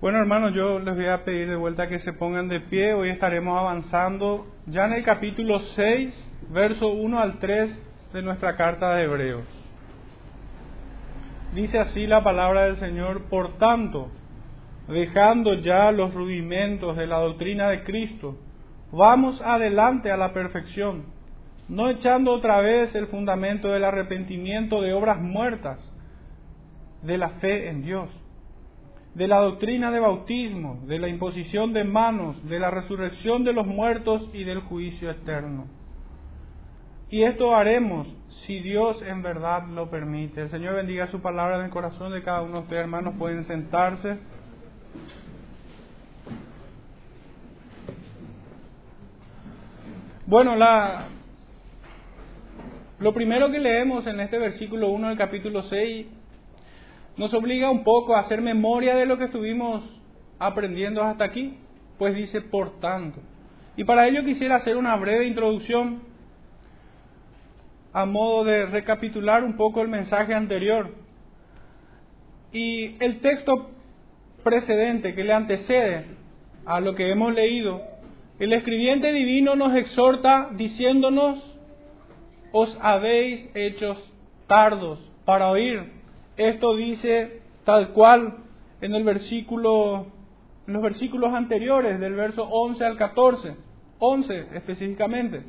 Bueno, hermanos, yo les voy a pedir de vuelta que se pongan de pie. Hoy estaremos avanzando ya en el capítulo 6, verso 1 al 3 de nuestra carta de Hebreos. Dice así la palabra del Señor, por tanto, dejando ya los rudimentos de la doctrina de Cristo, vamos adelante a la perfección, no echando otra vez el fundamento del arrepentimiento de obras muertas, de la fe en Dios de la doctrina de bautismo, de la imposición de manos, de la resurrección de los muertos y del juicio eterno. Y esto haremos si Dios en verdad lo permite. El Señor bendiga su palabra en el corazón de cada uno de ustedes, hermanos. Pueden sentarse. Bueno, la, lo primero que leemos en este versículo 1 del capítulo 6 nos obliga un poco a hacer memoria de lo que estuvimos aprendiendo hasta aquí, pues dice por tanto. Y para ello quisiera hacer una breve introducción a modo de recapitular un poco el mensaje anterior. Y el texto precedente que le antecede a lo que hemos leído, el escribiente divino nos exhorta diciéndonos, os habéis hechos tardos para oír esto dice tal cual en el versículo, los versículos anteriores, del verso 11 al 14, 11 específicamente.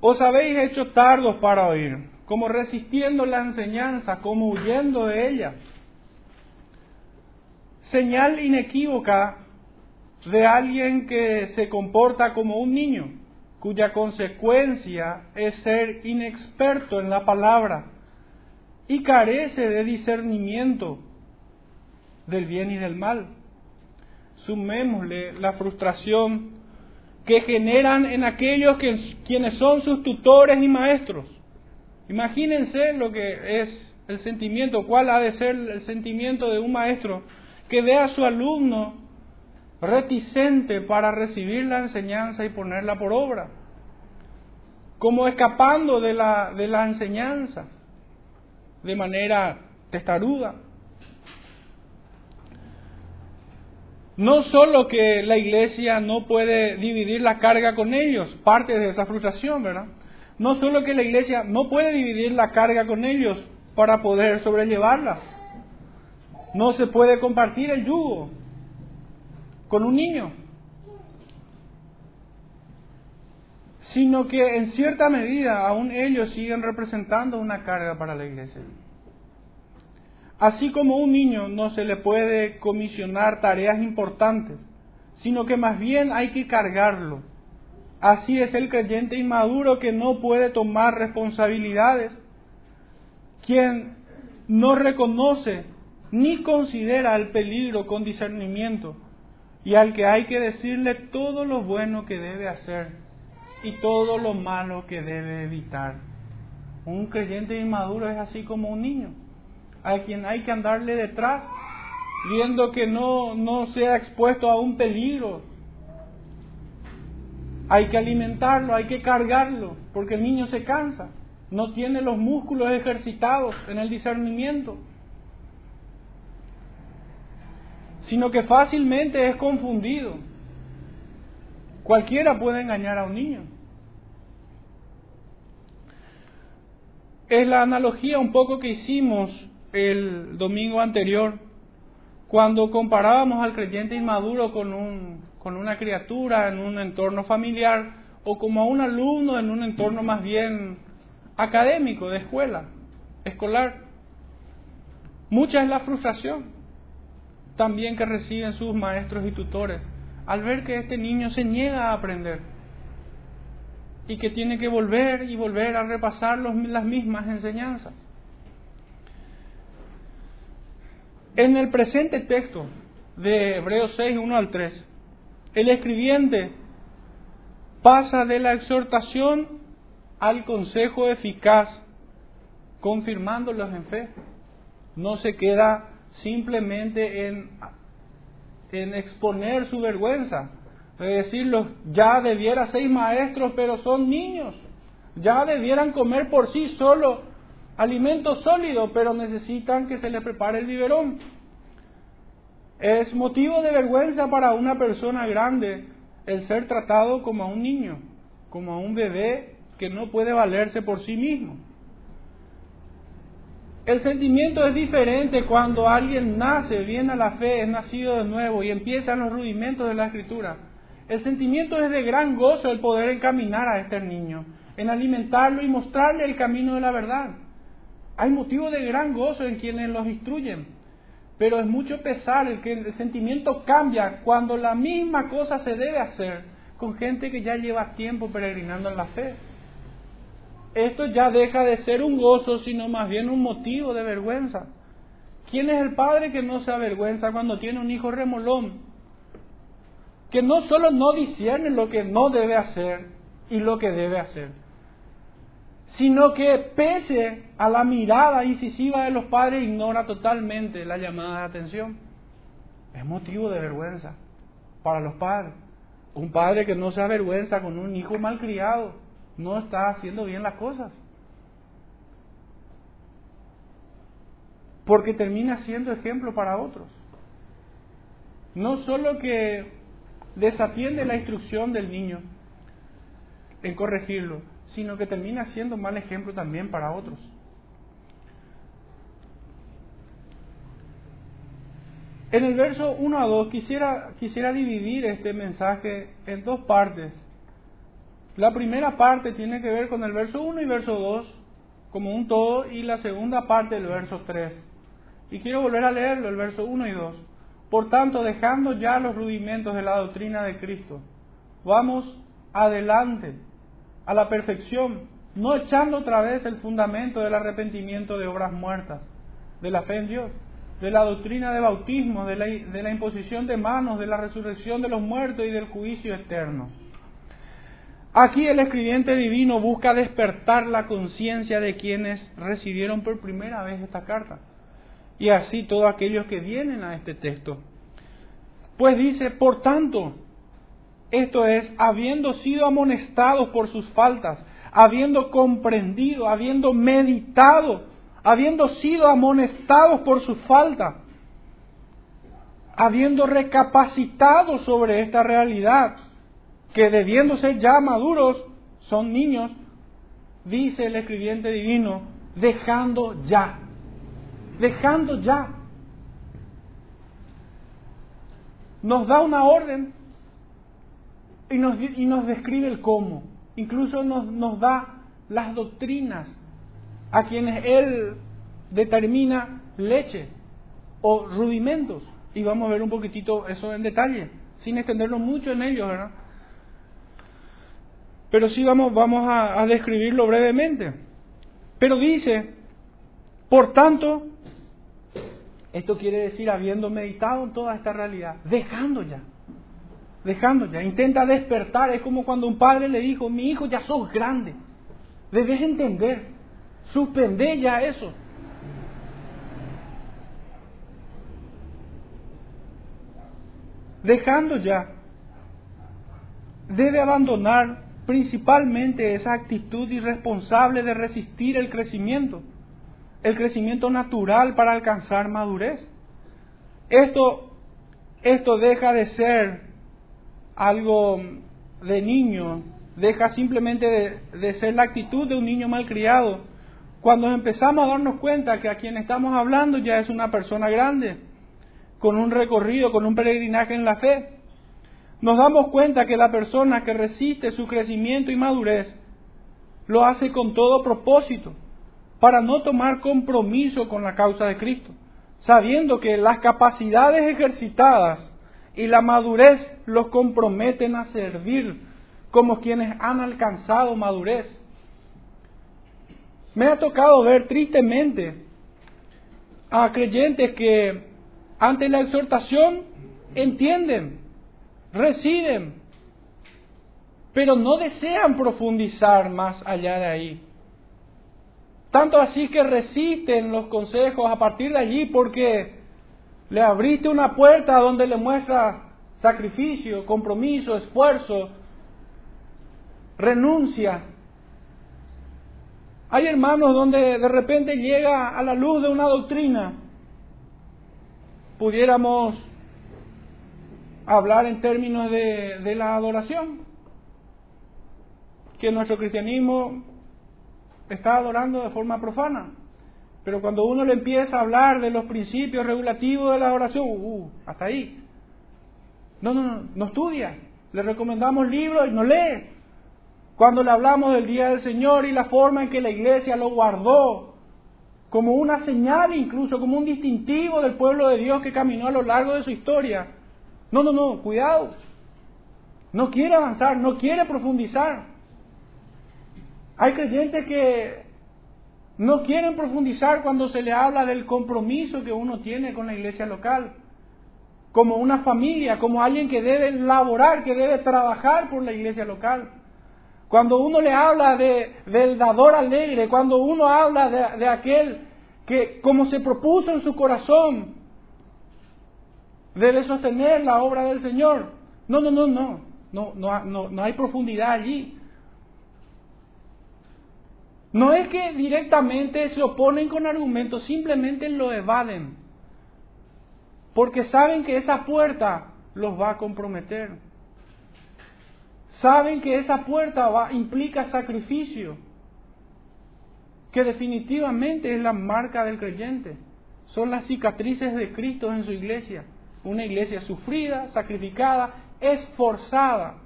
Os habéis hecho tardos para oír, como resistiendo la enseñanza, como huyendo de ella. Señal inequívoca de alguien que se comporta como un niño, cuya consecuencia es ser inexperto en la palabra y carece de discernimiento del bien y del mal. Sumémosle la frustración que generan en aquellos que, quienes son sus tutores y maestros. Imagínense lo que es el sentimiento, cuál ha de ser el sentimiento de un maestro que ve a su alumno reticente para recibir la enseñanza y ponerla por obra, como escapando de la, de la enseñanza de manera testaruda. No solo que la iglesia no puede dividir la carga con ellos, parte de esa frustración, ¿verdad? No solo que la iglesia no puede dividir la carga con ellos para poder sobrellevarla. No se puede compartir el yugo con un niño. Sino que en cierta medida aún ellos siguen representando una carga para la iglesia. Así como un niño no se le puede comisionar tareas importantes, sino que más bien hay que cargarlo. Así es el creyente inmaduro que no puede tomar responsabilidades, quien no reconoce ni considera el peligro con discernimiento y al que hay que decirle todo lo bueno que debe hacer y todo lo malo que debe evitar. Un creyente inmaduro es así como un niño, a quien hay que andarle detrás, viendo que no, no sea expuesto a un peligro. Hay que alimentarlo, hay que cargarlo, porque el niño se cansa, no tiene los músculos ejercitados en el discernimiento, sino que fácilmente es confundido. Cualquiera puede engañar a un niño. Es la analogía un poco que hicimos el domingo anterior, cuando comparábamos al creyente inmaduro con, un, con una criatura en un entorno familiar o como a un alumno en un entorno más bien académico, de escuela, escolar. Mucha es la frustración también que reciben sus maestros y tutores al ver que este niño se niega a aprender y que tiene que volver y volver a repasar las mismas enseñanzas. En el presente texto de Hebreos 6, 1 al 3, el escribiente pasa de la exhortación al consejo eficaz, confirmándolos en fe. No se queda simplemente en, en exponer su vergüenza, es decirlo, ya debiera ser maestros, pero son niños. Ya debieran comer por sí solo alimento sólido, pero necesitan que se les prepare el biberón. Es motivo de vergüenza para una persona grande el ser tratado como a un niño, como a un bebé que no puede valerse por sí mismo. El sentimiento es diferente cuando alguien nace, viene a la fe, es nacido de nuevo y empiezan los rudimentos de la escritura. El sentimiento es de gran gozo el poder encaminar a este niño, en alimentarlo y mostrarle el camino de la verdad. Hay motivo de gran gozo en quienes los instruyen, pero es mucho pesar el que el sentimiento cambia cuando la misma cosa se debe hacer con gente que ya lleva tiempo peregrinando en la fe esto ya deja de ser un gozo, sino más bien un motivo de vergüenza. ¿Quién es el padre que no se avergüenza cuando tiene un hijo remolón? Que no solo no discierne lo que no debe hacer y lo que debe hacer, sino que pese a la mirada incisiva de los padres ignora totalmente la llamada de atención. Es motivo de vergüenza para los padres. Un padre que no se avergüenza con un hijo malcriado no está haciendo bien las cosas. Porque termina siendo ejemplo para otros. No solo que desatiende la instrucción del niño en corregirlo, sino que termina siendo mal ejemplo también para otros. En el verso 1 a 2 quisiera, quisiera dividir este mensaje en dos partes. La primera parte tiene que ver con el verso 1 y verso 2 como un todo y la segunda parte del verso 3. Y quiero volver a leerlo, el verso 1 y 2. Por tanto, dejando ya los rudimentos de la doctrina de Cristo, vamos adelante a la perfección, no echando otra vez el fundamento del arrepentimiento de obras muertas, de la fe en Dios, de la doctrina de bautismo, de la, de la imposición de manos, de la resurrección de los muertos y del juicio eterno. Aquí el escribiente divino busca despertar la conciencia de quienes recibieron por primera vez esta carta y así todos aquellos que vienen a este texto. Pues dice, por tanto, esto es, habiendo sido amonestados por sus faltas, habiendo comprendido, habiendo meditado, habiendo sido amonestados por sus faltas, habiendo recapacitado sobre esta realidad, que debiendo ser ya maduros, son niños, dice el escribiente divino, dejando ya, dejando ya. Nos da una orden y nos, y nos describe el cómo, incluso nos, nos da las doctrinas a quienes Él determina leche o rudimentos. Y vamos a ver un poquitito eso en detalle, sin extendernos mucho en ellos, ¿verdad? pero sí vamos, vamos a, describirlo brevemente. Pero dice, por tanto, esto quiere decir habiendo meditado en toda esta realidad, dejando ya, dejando ya, intenta despertar, es como cuando un padre le dijo, mi hijo ya sos grande, debes entender, suspende ya eso. Dejando ya, debe abandonar principalmente esa actitud irresponsable de resistir el crecimiento, el crecimiento natural para alcanzar madurez. Esto, esto deja de ser algo de niño, deja simplemente de, de ser la actitud de un niño malcriado. Cuando empezamos a darnos cuenta que a quien estamos hablando ya es una persona grande, con un recorrido, con un peregrinaje en la fe, nos damos cuenta que la persona que resiste su crecimiento y madurez lo hace con todo propósito, para no tomar compromiso con la causa de Cristo, sabiendo que las capacidades ejercitadas y la madurez los comprometen a servir como quienes han alcanzado madurez. Me ha tocado ver tristemente a creyentes que ante la exhortación entienden, residen, pero no desean profundizar más allá de ahí. Tanto así que resisten los consejos a partir de allí porque le abriste una puerta donde le muestra sacrificio, compromiso, esfuerzo, renuncia. Hay hermanos donde de repente llega a la luz de una doctrina. Pudiéramos hablar en términos de, de la adoración, que nuestro cristianismo está adorando de forma profana. Pero cuando uno le empieza a hablar de los principios regulativos de la adoración, uh, hasta ahí. No, no, no, no estudia. Le recomendamos libros y no lee. Cuando le hablamos del Día del Señor y la forma en que la iglesia lo guardó, como una señal incluso, como un distintivo del pueblo de Dios que caminó a lo largo de su historia. No, no, no, cuidado. No quiere avanzar, no quiere profundizar. Hay creyentes que no quieren profundizar cuando se le habla del compromiso que uno tiene con la iglesia local, como una familia, como alguien que debe laborar, que debe trabajar por la iglesia local. Cuando uno le habla de, del dador alegre, cuando uno habla de, de aquel que como se propuso en su corazón, debe sostener la obra del Señor. No, no, no, no, no, no, no, no hay profundidad allí. No es que directamente se oponen con argumentos, simplemente lo evaden. Porque saben que esa puerta los va a comprometer. Saben que esa puerta va, implica sacrificio, que definitivamente es la marca del creyente. Son las cicatrices de Cristo en su iglesia. Una iglesia sufrida, sacrificada, esforzada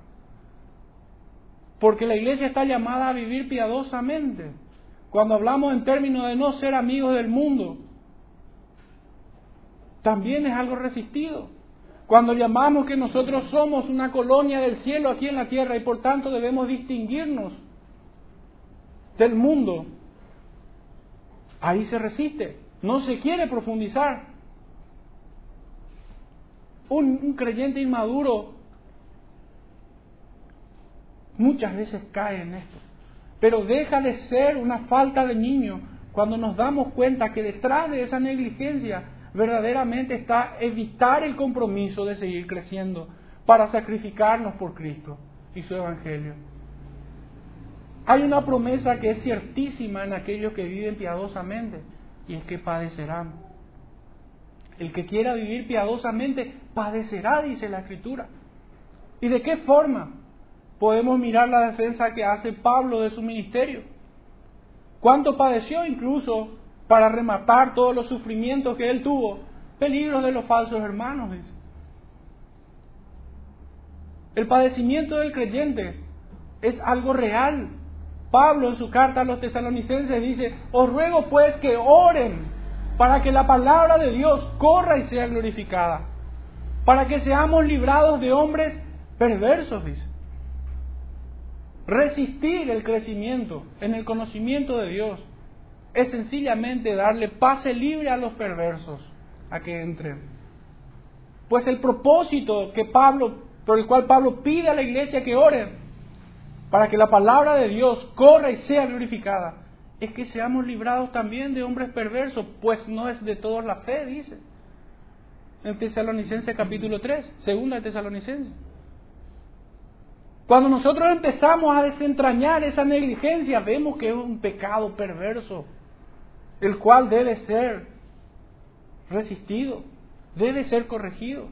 porque la iglesia está llamada a vivir piadosamente. Cuando hablamos en términos de no ser amigos del mundo, también es algo resistido. Cuando llamamos que nosotros somos una colonia del cielo aquí en la tierra y por tanto debemos distinguirnos del mundo, ahí se resiste, no se quiere profundizar. Un, un creyente inmaduro muchas veces cae en esto. Pero deja de ser una falta de niño cuando nos damos cuenta que detrás de esa negligencia verdaderamente está evitar el compromiso de seguir creciendo para sacrificarnos por Cristo y su Evangelio. Hay una promesa que es ciertísima en aquellos que viven piadosamente y es que padecerán. El que quiera vivir piadosamente padecerá, dice la Escritura. ¿Y de qué forma? Podemos mirar la defensa que hace Pablo de su ministerio. Cuánto padeció incluso para rematar todos los sufrimientos que él tuvo, peligros de los falsos hermanos. Dice. El padecimiento del creyente es algo real. Pablo en su carta a los tesalonicenses dice, os ruego pues que oren para que la palabra de Dios corra y sea glorificada, para que seamos librados de hombres perversos, dice. Resistir el crecimiento en el conocimiento de Dios es sencillamente darle pase libre a los perversos a que entren. Pues el propósito que Pablo, por el cual Pablo pide a la iglesia que ore para que la palabra de Dios corra y sea glorificada, es que seamos librados también de hombres perversos, pues no es de todos la fe, dice. En Tesalonicenses capítulo 3, segunda de Tesalonicenses. Cuando nosotros empezamos a desentrañar esa negligencia, vemos que es un pecado perverso, el cual debe ser resistido, debe ser corregido.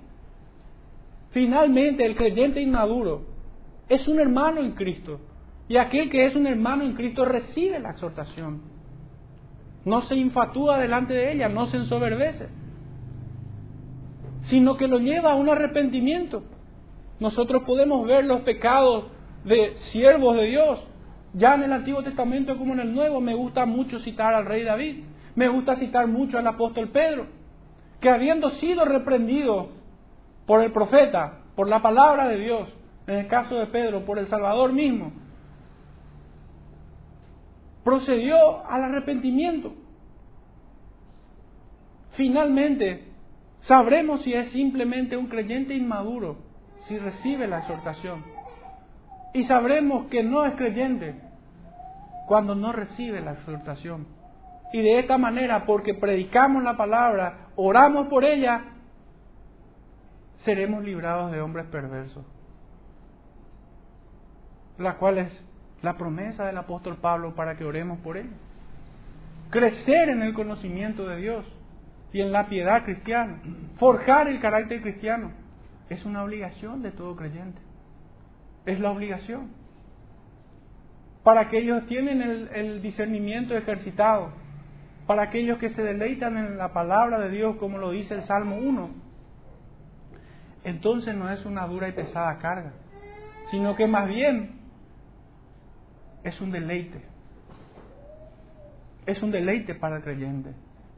Finalmente, el creyente inmaduro es un hermano en Cristo, y aquel que es un hermano en Cristo recibe la exhortación. No se infatúa delante de ella, no se ensoberbece, sino que lo lleva a un arrepentimiento nosotros podemos ver los pecados de siervos de Dios, ya en el Antiguo Testamento como en el Nuevo. Me gusta mucho citar al rey David, me gusta citar mucho al apóstol Pedro, que habiendo sido reprendido por el profeta, por la palabra de Dios, en el caso de Pedro, por el Salvador mismo, procedió al arrepentimiento. Finalmente, sabremos si es simplemente un creyente inmaduro si recibe la exhortación. Y sabremos que no es creyente cuando no recibe la exhortación. Y de esta manera, porque predicamos la palabra, oramos por ella, seremos librados de hombres perversos. La cual es la promesa del apóstol Pablo para que oremos por él. Crecer en el conocimiento de Dios y en la piedad cristiana. Forjar el carácter cristiano es una obligación de todo creyente. Es la obligación. Para aquellos que tienen el, el discernimiento ejercitado, para aquellos que se deleitan en la palabra de Dios, como lo dice el Salmo 1, entonces no es una dura y pesada carga, sino que más bien es un deleite. Es un deleite para el creyente,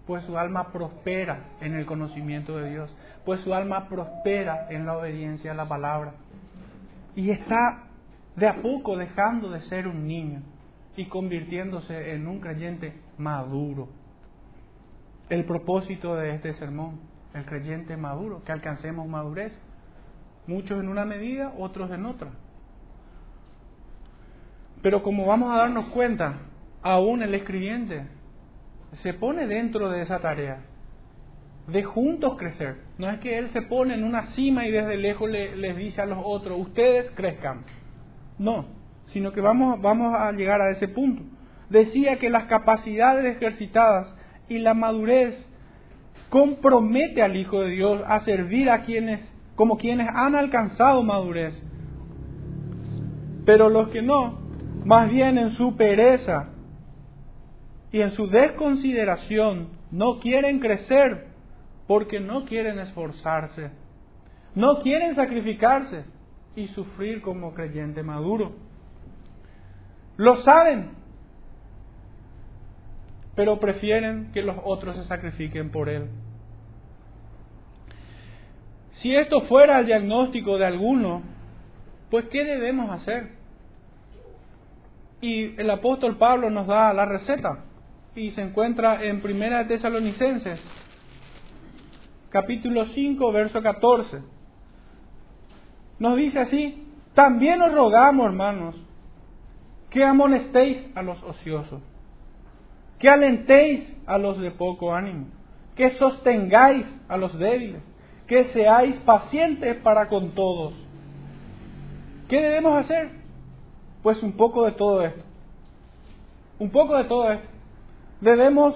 pues su alma prospera en el conocimiento de Dios, pues su alma prospera en la obediencia a la palabra. Y está de a poco dejando de ser un niño y convirtiéndose en un creyente maduro. El propósito de este sermón, el creyente maduro, que alcancemos madurez, muchos en una medida, otros en otra. Pero como vamos a darnos cuenta, aún el escribiente se pone dentro de esa tarea de juntos crecer. No es que él se pone en una cima y desde lejos le, les dice a los otros, ustedes crezcan. No, sino que vamos, vamos a llegar a ese punto. Decía que las capacidades ejercitadas y la madurez compromete al Hijo de Dios a servir a quienes, como quienes han alcanzado madurez. Pero los que no, más bien en su pereza y en su desconsideración, no quieren crecer porque no quieren esforzarse, no quieren sacrificarse y sufrir como creyente maduro. Lo saben, pero prefieren que los otros se sacrifiquen por él. Si esto fuera el diagnóstico de alguno, pues ¿qué debemos hacer? Y el apóstol Pablo nos da la receta y se encuentra en Primera de Tesalonicenses, capítulo 5, verso 14. Nos dice así, también os rogamos, hermanos, que amonestéis a los ociosos, que alentéis a los de poco ánimo, que sostengáis a los débiles, que seáis pacientes para con todos. ¿Qué debemos hacer? Pues un poco de todo esto. Un poco de todo esto. Debemos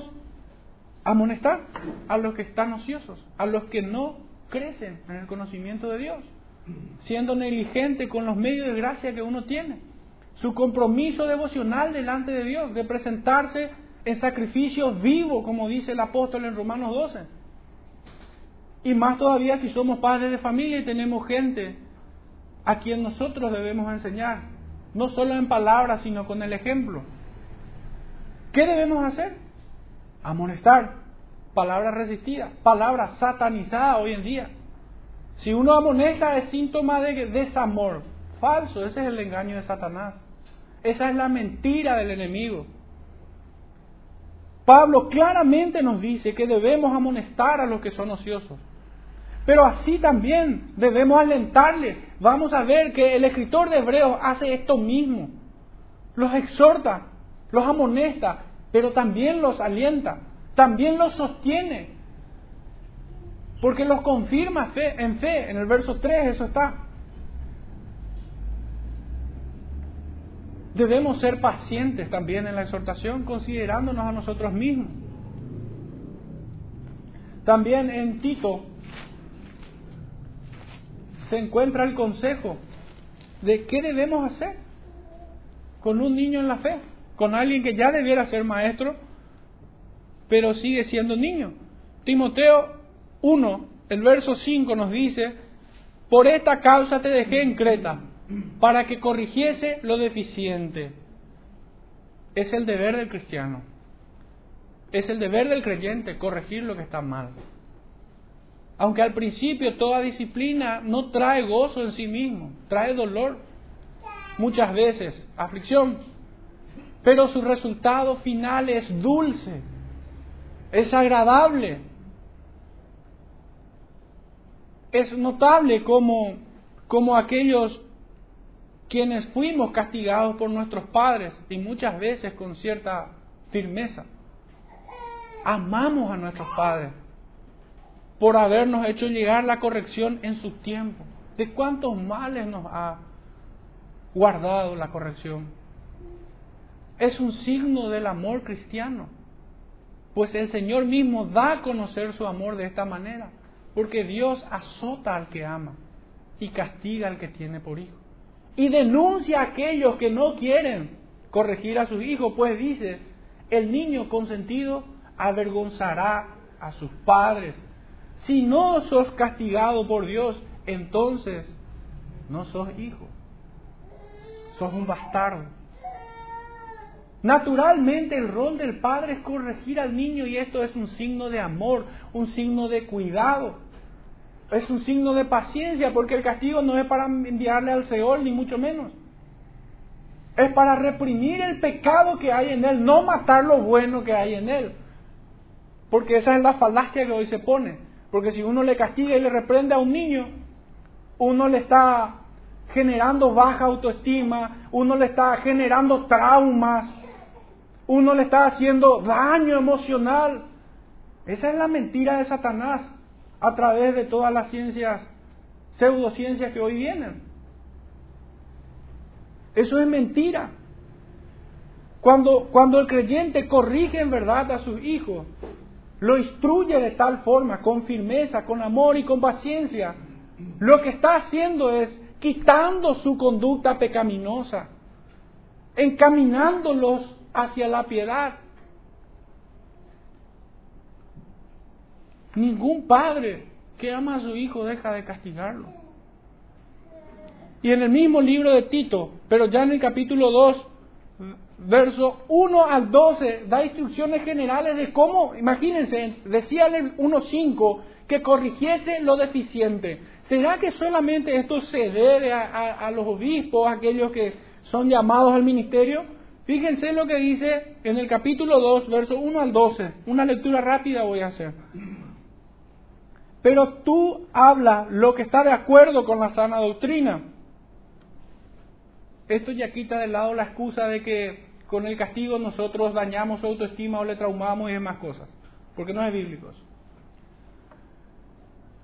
amonestar a los que están ociosos, a los que no crecen en el conocimiento de Dios, siendo negligente con los medios de gracia que uno tiene, su compromiso devocional delante de Dios, de presentarse en sacrificio vivo, como dice el apóstol en Romanos 12. Y más todavía si somos padres de familia y tenemos gente a quien nosotros debemos enseñar, no solo en palabras, sino con el ejemplo. ¿Qué debemos hacer? Amonestar. Palabra resistida, palabra satanizada hoy en día. Si uno amonesta es síntoma de desamor. Falso, ese es el engaño de Satanás. Esa es la mentira del enemigo. Pablo claramente nos dice que debemos amonestar a los que son ociosos. Pero así también debemos alentarles. Vamos a ver que el escritor de Hebreos hace esto mismo. Los exhorta, los amonesta, pero también los alienta, también los sostiene. Porque los confirma fe, en fe. En el verso 3 eso está. Debemos ser pacientes también en la exhortación, considerándonos a nosotros mismos. También en Tito se encuentra el consejo de qué debemos hacer con un niño en la fe, con alguien que ya debiera ser maestro, pero sigue siendo niño. Timoteo 1, el verso 5 nos dice, por esta causa te dejé en Creta, para que corrigiese lo deficiente. Es el deber del cristiano, es el deber del creyente corregir lo que está mal. Aunque al principio toda disciplina no trae gozo en sí mismo, trae dolor, muchas veces aflicción, pero su resultado final es dulce, es agradable. Es notable como, aquellos quienes fuimos castigados por nuestros padres y muchas veces con cierta firmeza, amamos a nuestros padres por habernos hecho llegar la corrección en su tiempo. ¿De cuántos males nos ha guardado la corrección? Es un signo del amor cristiano, pues el Señor mismo da a conocer su amor de esta manera, porque Dios azota al que ama. y castiga al que tiene por hijo. Y denuncia a aquellos que no quieren corregir a sus hijos, pues dice, el niño consentido avergonzará a sus padres. Si no sos castigado por Dios, entonces no sos hijo, sos un bastardo. Naturalmente el rol del padre es corregir al niño y esto es un signo de amor, un signo de cuidado, es un signo de paciencia porque el castigo no es para enviarle al Seol ni mucho menos. Es para reprimir el pecado que hay en él, no matar lo bueno que hay en él. Porque esa es la falacia que hoy se pone. Porque si uno le castiga y le reprende a un niño, uno le está generando baja autoestima, uno le está generando traumas, uno le está haciendo daño emocional. Esa es la mentira de Satanás a través de todas las ciencias, pseudociencias que hoy vienen. Eso es mentira. Cuando, cuando el creyente corrige en verdad a sus hijos, lo instruye de tal forma, con firmeza, con amor y con paciencia, lo que está haciendo es quitando su conducta pecaminosa, encaminándolos hacia la piedad. Ningún padre que ama a su hijo deja de castigarlo. Y en el mismo libro de Tito, pero ya en el capítulo 2, verso 1 al 12, da instrucciones generales de cómo, imagínense, decía el 1.5 que corrigiese lo deficiente. ¿Será que solamente esto se debe a, los obispos, a aquellos que son llamados al ministerio? Fíjense lo que dice en el capítulo 2, verso 1 al 12. Una lectura rápida voy a hacer. Pero tú habla lo que está de acuerdo con la sana doctrina. Esto ya quita de lado la excusa de que con el castigo nosotros dañamos su autoestima o le traumamos y demás cosas, porque no es bíblico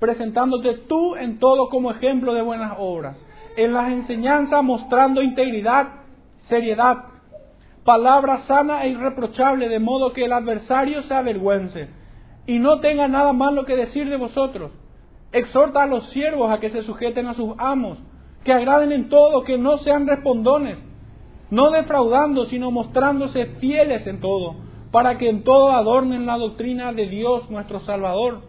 presentándote tú en todo como ejemplo de buenas obras, en las enseñanzas mostrando integridad, seriedad, palabra sana e irreprochable, de modo que el adversario se avergüence y no tenga nada malo que decir de vosotros. Exhorta a los siervos a que se sujeten a sus amos, que agraden en todo, que no sean respondones no defraudando, sino mostrándose fieles en todo, para que en todo adornen la doctrina de Dios nuestro Salvador.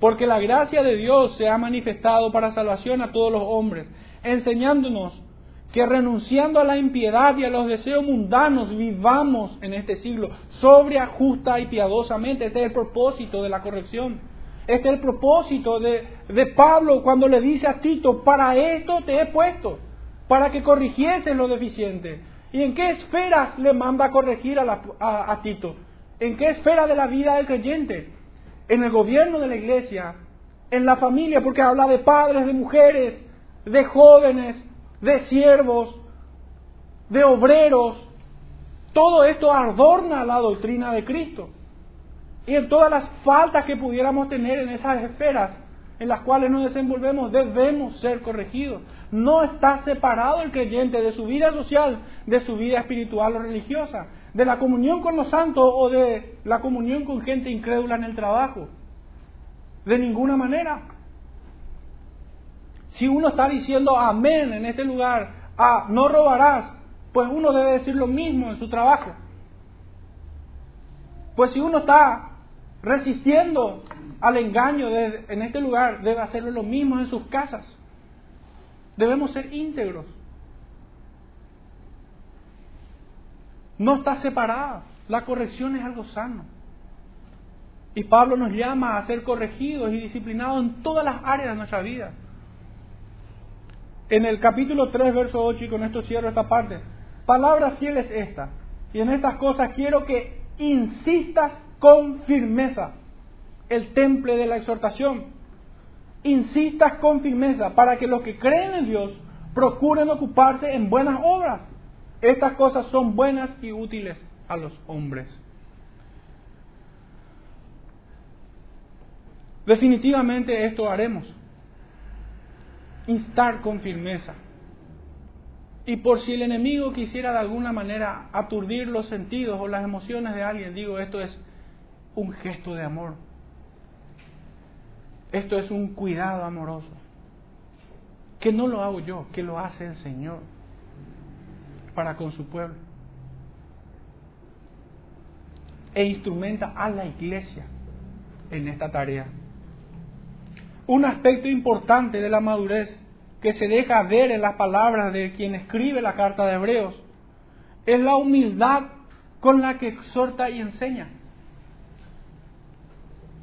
Porque la gracia de Dios se ha manifestado para salvación a todos los hombres, enseñándonos que renunciando a la impiedad y a los deseos mundanos vivamos en este siglo sobria, justa y piadosamente. Este es el propósito de la corrección. Este es el propósito de, de Pablo cuando le dice a Tito, para esto te he puesto para que corrigiese lo deficiente. ¿Y en qué esferas le manda a corregir a, a, Tito? ¿En qué esfera de la vida del creyente? En el gobierno de la iglesia, en la familia, porque habla de padres, de mujeres, de jóvenes, de siervos, de obreros. Todo esto adorna la doctrina de Cristo. Y en todas las faltas que pudiéramos tener en esas esferas en las cuales nos desenvolvemos debemos ser corregidos. No está separado el creyente de su vida social, de su vida espiritual o religiosa, de la comunión con los santos o de la comunión con gente incrédula en el trabajo. De ninguna manera. Si uno está diciendo amén en este lugar, a no robarás, pues uno debe decir lo mismo en su trabajo. Pues si uno está resistiendo al engaño en este lugar, debe hacerlo lo mismo en sus casas. Debemos ser íntegros. No está separada. La corrección es algo sano. Y Pablo nos llama a ser corregidos y disciplinados en todas las áreas de nuestra vida. En el capítulo 3, verso 8, y con esto cierro esta parte, palabra fiel es esta. Y en estas cosas quiero que insistas con firmeza el temple de la exhortación, insistas con firmeza para que los que creen en Dios procuren ocuparse en buenas obras. Estas cosas son buenas y útiles a los hombres. Definitivamente esto haremos. Instar con firmeza. Y por si el enemigo quisiera de alguna manera aturdir los sentidos o las emociones de alguien, digo, esto es un gesto de amor. Esto es un cuidado amoroso. Que no lo hago yo, que lo hace el Señor para con su pueblo. E instrumenta a la iglesia en esta tarea. Un aspecto importante de la madurez que se deja ver en las palabras de quien escribe la carta de Hebreos es la humildad con la que exhorta y enseña.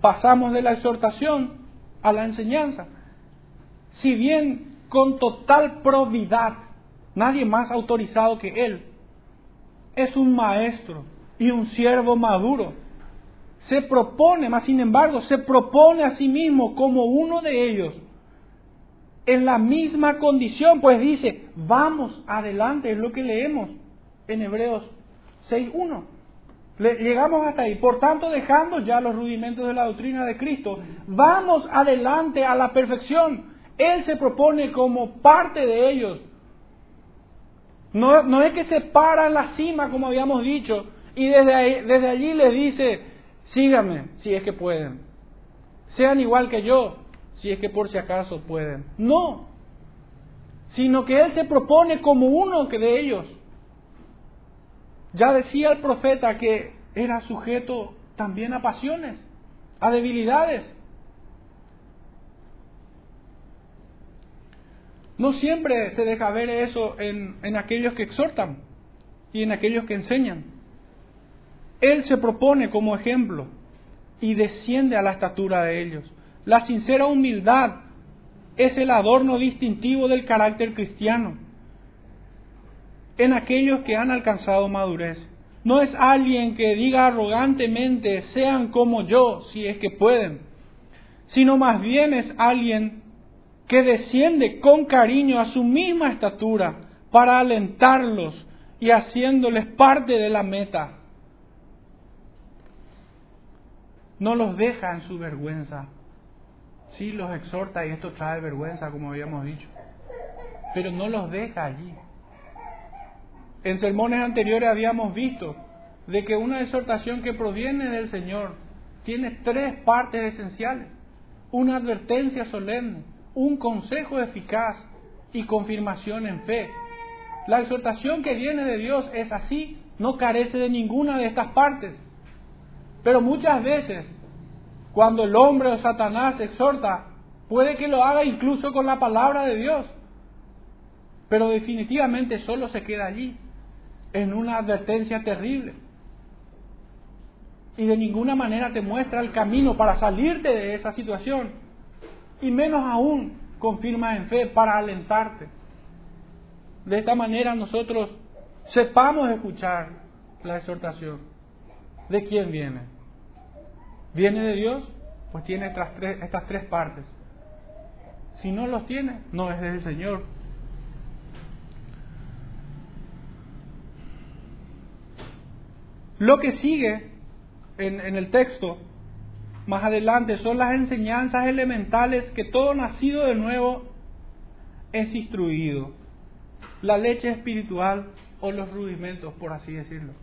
Pasamos de la exhortación a la enseñanza. Si bien con total probidad, nadie más autorizado que él, es un maestro y un siervo maduro. Se propone, más sin embargo, se propone a sí mismo como uno de ellos en la misma condición, pues dice, vamos adelante, es lo que leemos en Hebreos 6.1. Llegamos hasta ahí. Por tanto, dejando ya los rudimentos de la doctrina de Cristo, vamos adelante a la perfección. Él se propone como parte de ellos. No, no es que se para en la cima, como habíamos dicho, y desde, ahí, desde allí les dice, síganme si es que pueden. Sean igual que yo, si es que por si acaso pueden. No, sino que Él se propone como uno de ellos. Ya decía el profeta que era sujeto también a pasiones, a debilidades. No siempre se deja ver eso en, aquellos que exhortan y en aquellos que enseñan. Él se propone como ejemplo y desciende a la estatura de ellos. La sincera humildad es el adorno distintivo del carácter cristiano en aquellos que han alcanzado madurez. No es alguien que diga arrogantemente, sean como yo, si es que pueden, sino más bien es alguien que desciende con cariño a su misma estatura para alentarlos y haciéndoles parte de la meta. No los deja en su vergüenza, sí los exhorta y esto trae vergüenza, como habíamos dicho, pero no los deja allí. En sermones anteriores habíamos visto de que una exhortación que proviene del Señor tiene tres partes esenciales. Una advertencia solemne, un consejo eficaz y confirmación en fe. La exhortación que viene de Dios es así, no carece de ninguna de estas partes. Pero muchas veces cuando el hombre o Satanás exhorta, puede que lo haga incluso con la palabra de Dios, pero definitivamente solo se queda allí, en una advertencia terrible. Y de ninguna manera te muestra el camino para salirte de esa situación, y menos aún confirma en fe para alentarte. De esta manera nosotros sepamos escuchar la exhortación. ¿De quién viene? ¿Viene de Dios? Pues tiene estas tres, estas tres partes. Si no los tiene, no es del Señor. Lo que sigue en, en, el texto, más adelante, son las enseñanzas elementales que todo nacido de nuevo es instruido. La leche espiritual o los rudimentos, por así decirlo.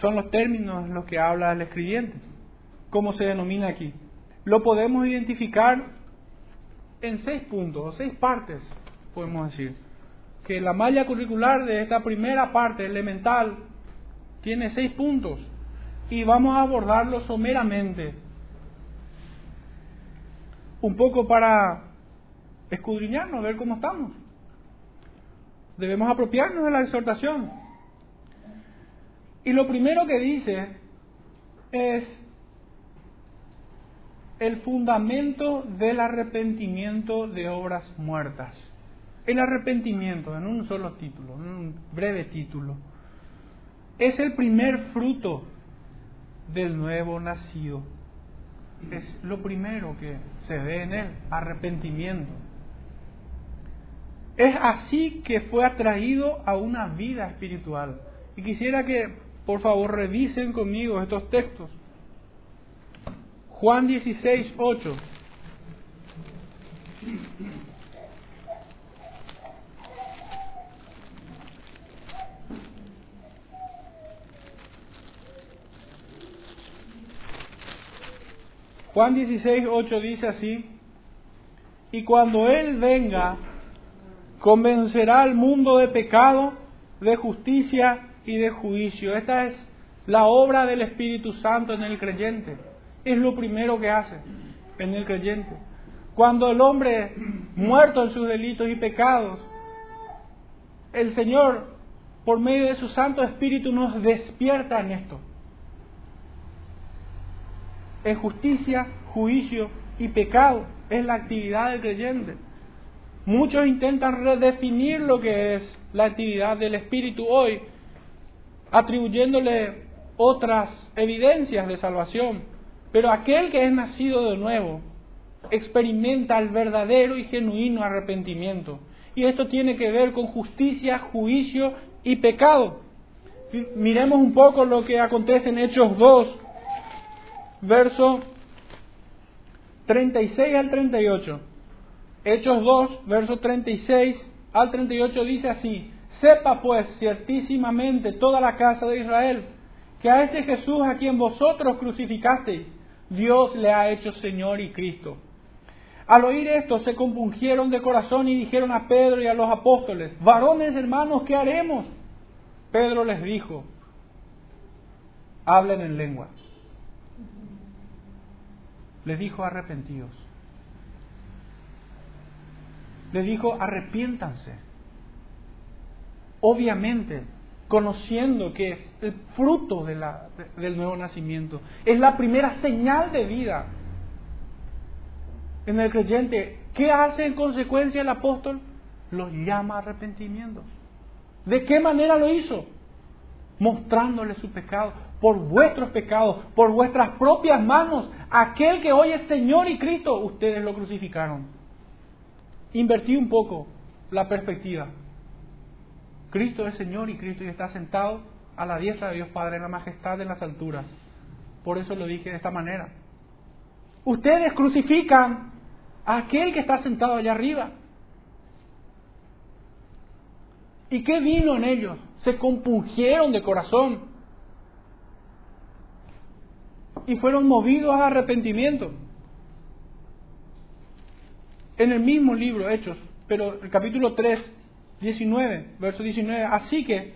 Son los términos los que habla el escribiente, como se denomina aquí. Lo podemos identificar en seis puntos, o seis partes, podemos decir. Que la malla curricular de esta primera parte elemental tiene seis puntos y vamos a abordarlo someramente. Un poco para escudriñarnos, ver cómo estamos. Debemos apropiarnos de la exhortación. Y lo primero que dice es el fundamento del arrepentimiento de obras muertas. El arrepentimiento, en un solo título, en un breve título, es el primer fruto del nuevo nacido. es lo primero que se ve en él, arrepentimiento. Es así que fue atraído a una vida espiritual. Y quisiera que, por favor, revisen conmigo estos textos. Juan 16, 8. Juan 16, 8 dice así, y cuando Él venga, convencerá al mundo de pecado, de justicia y de juicio. Esta es la obra del Espíritu Santo en el creyente. Es lo primero que hace en el creyente. Cuando el hombre muerto en sus delitos y pecados, el Señor, por medio de su Santo Espíritu, nos despierta en esto en justicia, juicio y pecado. Es la actividad del creyente. Muchos intentan redefinir lo que es la actividad del Espíritu hoy, atribuyéndole otras evidencias de salvación. Pero aquel que es nacido de nuevo experimenta el verdadero y genuino arrepentimiento. Y esto tiene que ver con justicia, juicio y pecado. Miremos un poco lo que acontece en Hechos 2, verso 36 al 38. Hechos 2, verso 36 al 38 dice así, sepa pues ciertísimamente toda la casa de Israel, que a este Jesús a quien vosotros crucificasteis, Dios le ha hecho Señor y Cristo. Al oír esto se compungieron de corazón y dijeron a Pedro y a los apóstoles, varones hermanos, ¿qué haremos? Pedro les dijo, hablen en lengua les dijo arrepentidos. Les dijo arrepiéntanse. Obviamente, conociendo que es el fruto de la, del nuevo nacimiento, es la primera señal de vida en el creyente. ¿Qué hace en consecuencia el apóstol? Los llama a arrepentimiento. ¿De qué manera lo hizo? Mostrándole su pecado, por vuestros pecados, por vuestras propias manos. Aquel que hoy es Señor y Cristo, ustedes lo crucificaron. Invertí un poco la perspectiva. Cristo es Señor y Cristo y está sentado a la diestra de Dios Padre en la majestad de las alturas. Por eso lo dije de esta manera. Ustedes crucifican a aquel que está sentado allá arriba. ¿Y qué vino en ellos? Se compungieron de corazón y fueron movidos a arrepentimiento. En el mismo libro, Hechos, pero el capítulo 3, 19, verso 19, así que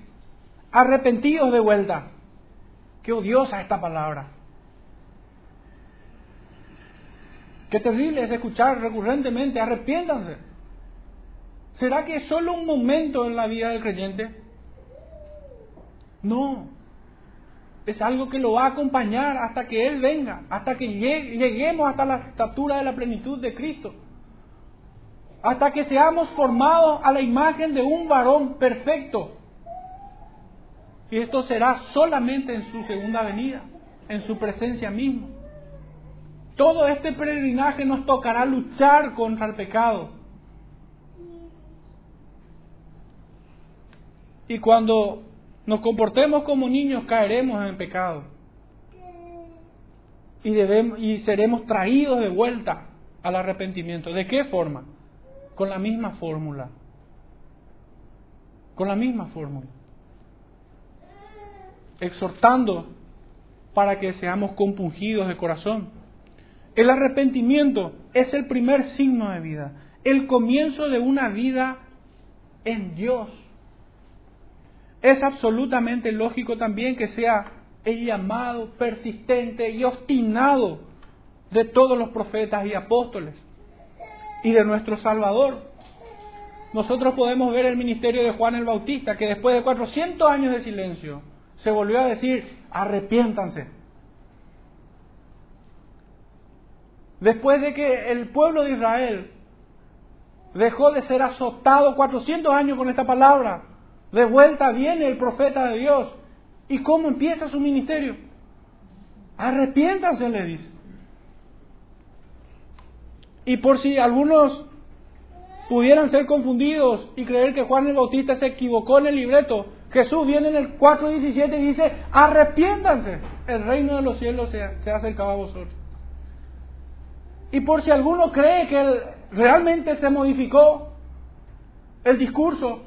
arrepentidos de vuelta. Qué odiosa esta palabra. Qué terrible es escuchar recurrentemente, arrepiéntanse. ¿Será que es solo un momento en la vida del creyente? No, es algo que lo va a acompañar hasta que Él venga, hasta que lleguemos hasta la estatura de la plenitud de Cristo, hasta que seamos formados a la imagen de un varón perfecto. Y esto será solamente en su segunda venida, en su presencia misma. Todo este peregrinaje nos tocará luchar contra el pecado. Y cuando nos comportemos como niños, caeremos en pecado. Y, debemos, y seremos traídos de vuelta al arrepentimiento. ¿De qué forma? Con la misma fórmula. Con la misma fórmula. Exhortando para que seamos compungidos de corazón. El arrepentimiento es el primer signo de vida, el comienzo de una vida en Dios es absolutamente lógico también que sea el llamado persistente y obstinado de todos los profetas y apóstoles y de nuestro Salvador. Nosotros podemos ver el ministerio de Juan el Bautista, que después de 400 años de silencio se volvió a decir, arrepiéntanse. Después de que el pueblo de Israel dejó de ser azotado 400 años con esta palabra, de vuelta viene el profeta de Dios. ¿Y cómo empieza su ministerio? Arrepiéntanse, le dice. Y por si algunos pudieran ser confundidos y creer que Juan el Bautista se equivocó en el libreto, Jesús viene en el 4.17 y dice, arrepiéntanse, el reino de los cielos se, se acercaba a vosotros. Y por si alguno cree que realmente se modificó el discurso,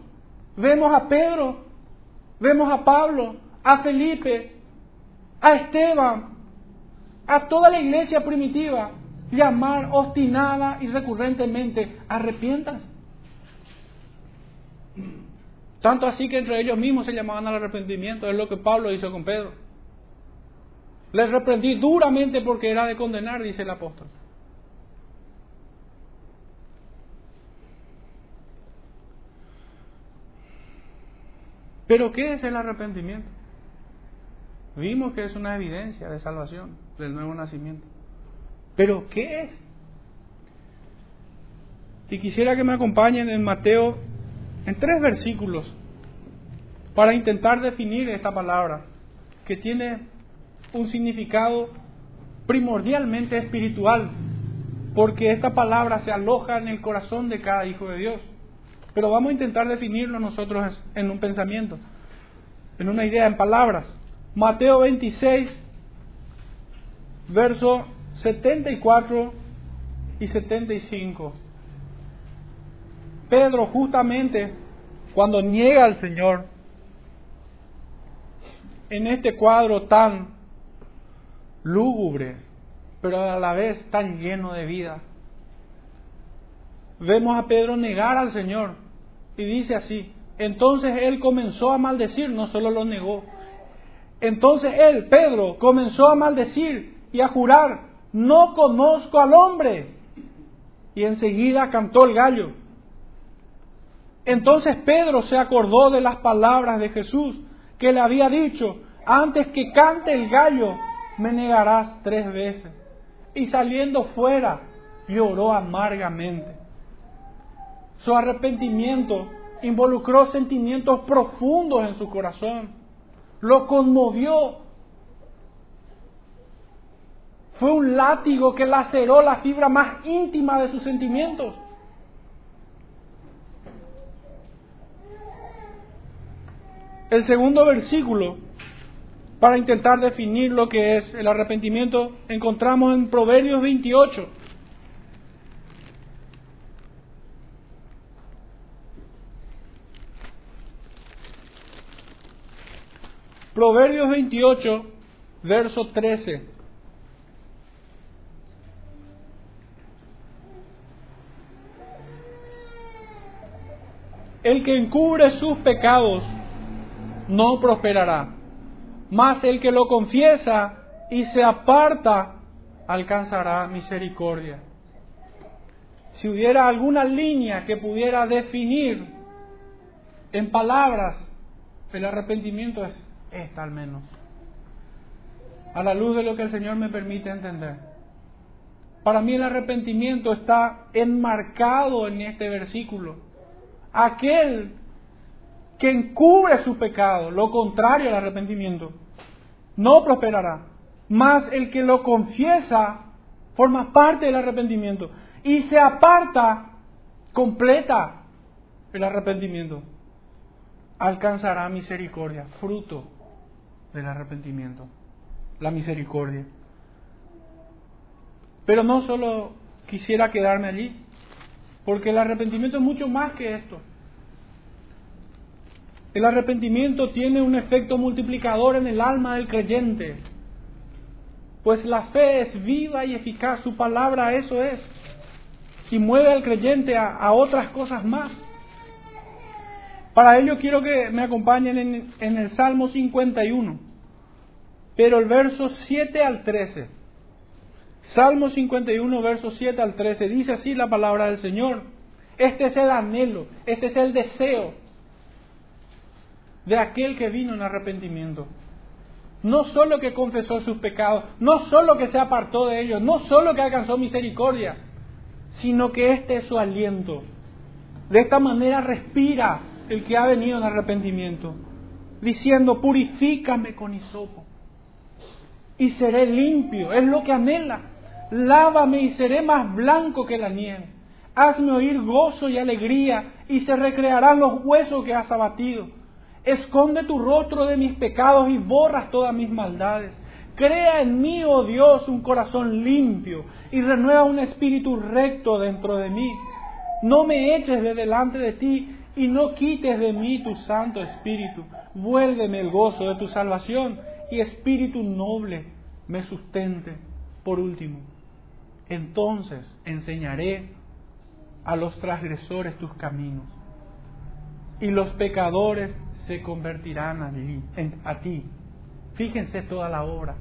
vemos a Pedro, vemos a Pablo, a Felipe, a Esteban, a toda la iglesia primitiva, llamar obstinada y recurrentemente, arrepiéntanse. Tanto así que entre ellos mismos se llamaban al arrepentimiento, es lo que Pablo hizo con Pedro. Les reprendí duramente porque era de condenar, dice el apóstol. Pero ¿qué es el arrepentimiento? Vimos que es una evidencia de salvación, del nuevo nacimiento. Pero ¿qué es? Y quisiera que me acompañen en Mateo en tres versículos para intentar definir esta palabra, que tiene un significado primordialmente espiritual, porque esta palabra se aloja en el corazón de cada hijo de Dios. Pero vamos a intentar definirlo nosotros en un pensamiento, en una idea, en palabras. Mateo 26, verso 74 y 75. Pedro justamente cuando niega al Señor, en este cuadro tan lúgubre, pero a la vez tan lleno de vida, vemos a Pedro negar al Señor y dice así, entonces él comenzó a maldecir, no solo lo negó. Entonces él, Pedro, comenzó a maldecir y a jurar, no conozco al hombre. Y enseguida cantó el gallo. Entonces Pedro se acordó de las palabras de Jesús que le había dicho, antes que cante el gallo, me negarás tres veces. Y saliendo fuera, lloró amargamente. Su arrepentimiento involucró sentimientos profundos en su corazón. Lo conmovió. Fue un látigo que laceró la fibra más íntima de sus sentimientos. El segundo versículo, para intentar definir lo que es el arrepentimiento, encontramos en Proverbios 28. Proverbios 28, verso 13. El que encubre sus pecados no prosperará, mas el que lo confiesa y se aparta alcanzará misericordia. Si hubiera alguna línea que pudiera definir en palabras el arrepentimiento es esta al menos, a la luz de lo que el Señor me permite entender. Para mí el arrepentimiento está enmarcado en este versículo. Aquel que encubre su pecado, lo contrario al arrepentimiento, no prosperará. Más el que lo confiesa forma parte del arrepentimiento y se aparta, completa el arrepentimiento, alcanzará misericordia, fruto del arrepentimiento, la misericordia. Pero no solo quisiera quedarme allí, porque el arrepentimiento es mucho más que esto. El arrepentimiento tiene un efecto multiplicador en el alma del creyente, pues la fe es viva y eficaz, su palabra eso es, y mueve al creyente a, a otras cosas más. Para ello quiero que me acompañen en, en el Salmo 51, pero el verso 7 al 13. Salmo 51, verso 7 al 13, dice así la palabra del Señor. Este es el anhelo, este es el deseo de aquel que vino en arrepentimiento. No solo que confesó sus pecados, no solo que se apartó de ellos, no solo que alcanzó misericordia, sino que este es su aliento. De esta manera respira el que ha venido en arrepentimiento, diciendo, purifícame con hisopo y seré limpio. Es lo que anhela. Lávame y seré más blanco que la nieve. Hazme oír gozo y alegría, y se recrearán los huesos que has abatido. Esconde tu rostro de mis pecados y borras todas mis maldades. Crea en mí, oh Dios, un corazón limpio y renueva un espíritu recto dentro de mí. No me eches de delante de ti y no quites de mí tu santo espíritu. Vuélveme el gozo de tu salvación y espíritu noble me sustente. Por último, entonces enseñaré a los transgresores tus caminos y los pecadores se convertirán a, a ti. Fíjense toda la obra,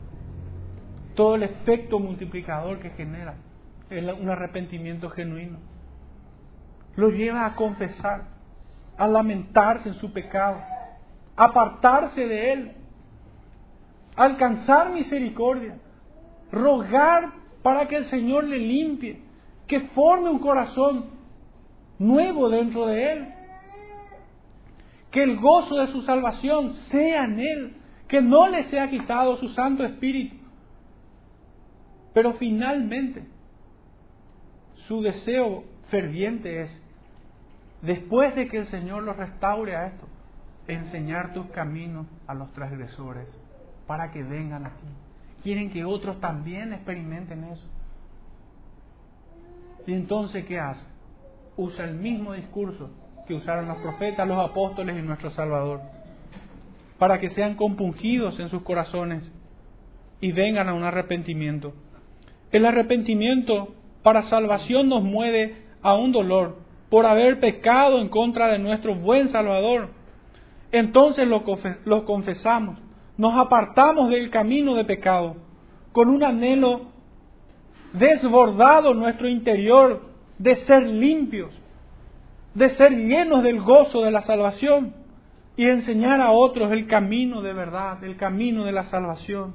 todo el efecto multiplicador que genera un arrepentimiento genuino. Lo lleva a confesar, a lamentarse en su pecado, a apartarse de él, alcanzar misericordia, rogar para que el Señor le limpie, que forme un corazón nuevo dentro de él, que el gozo de su salvación sea en él, que no le sea quitado su Santo Espíritu. Pero finalmente, su deseo ferviente es, después de que el Señor lo restaure a esto, enseñar tus caminos a los transgresores para que vengan a ti. Quieren que otros también experimenten eso. Y entonces, ¿qué hace? Usa el mismo discurso que usaron los profetas, los apóstoles y nuestro Salvador, para que sean compungidos en sus corazones y vengan a un arrepentimiento. El arrepentimiento para salvación nos mueve a un dolor por haber pecado en contra de nuestro buen Salvador. Entonces lo, confesamos, nos apartamos del camino de pecado con un anhelo desbordado en nuestro interior de ser limpios, de ser llenos del gozo de la salvación y enseñar a otros el camino de verdad, el camino de la salvación.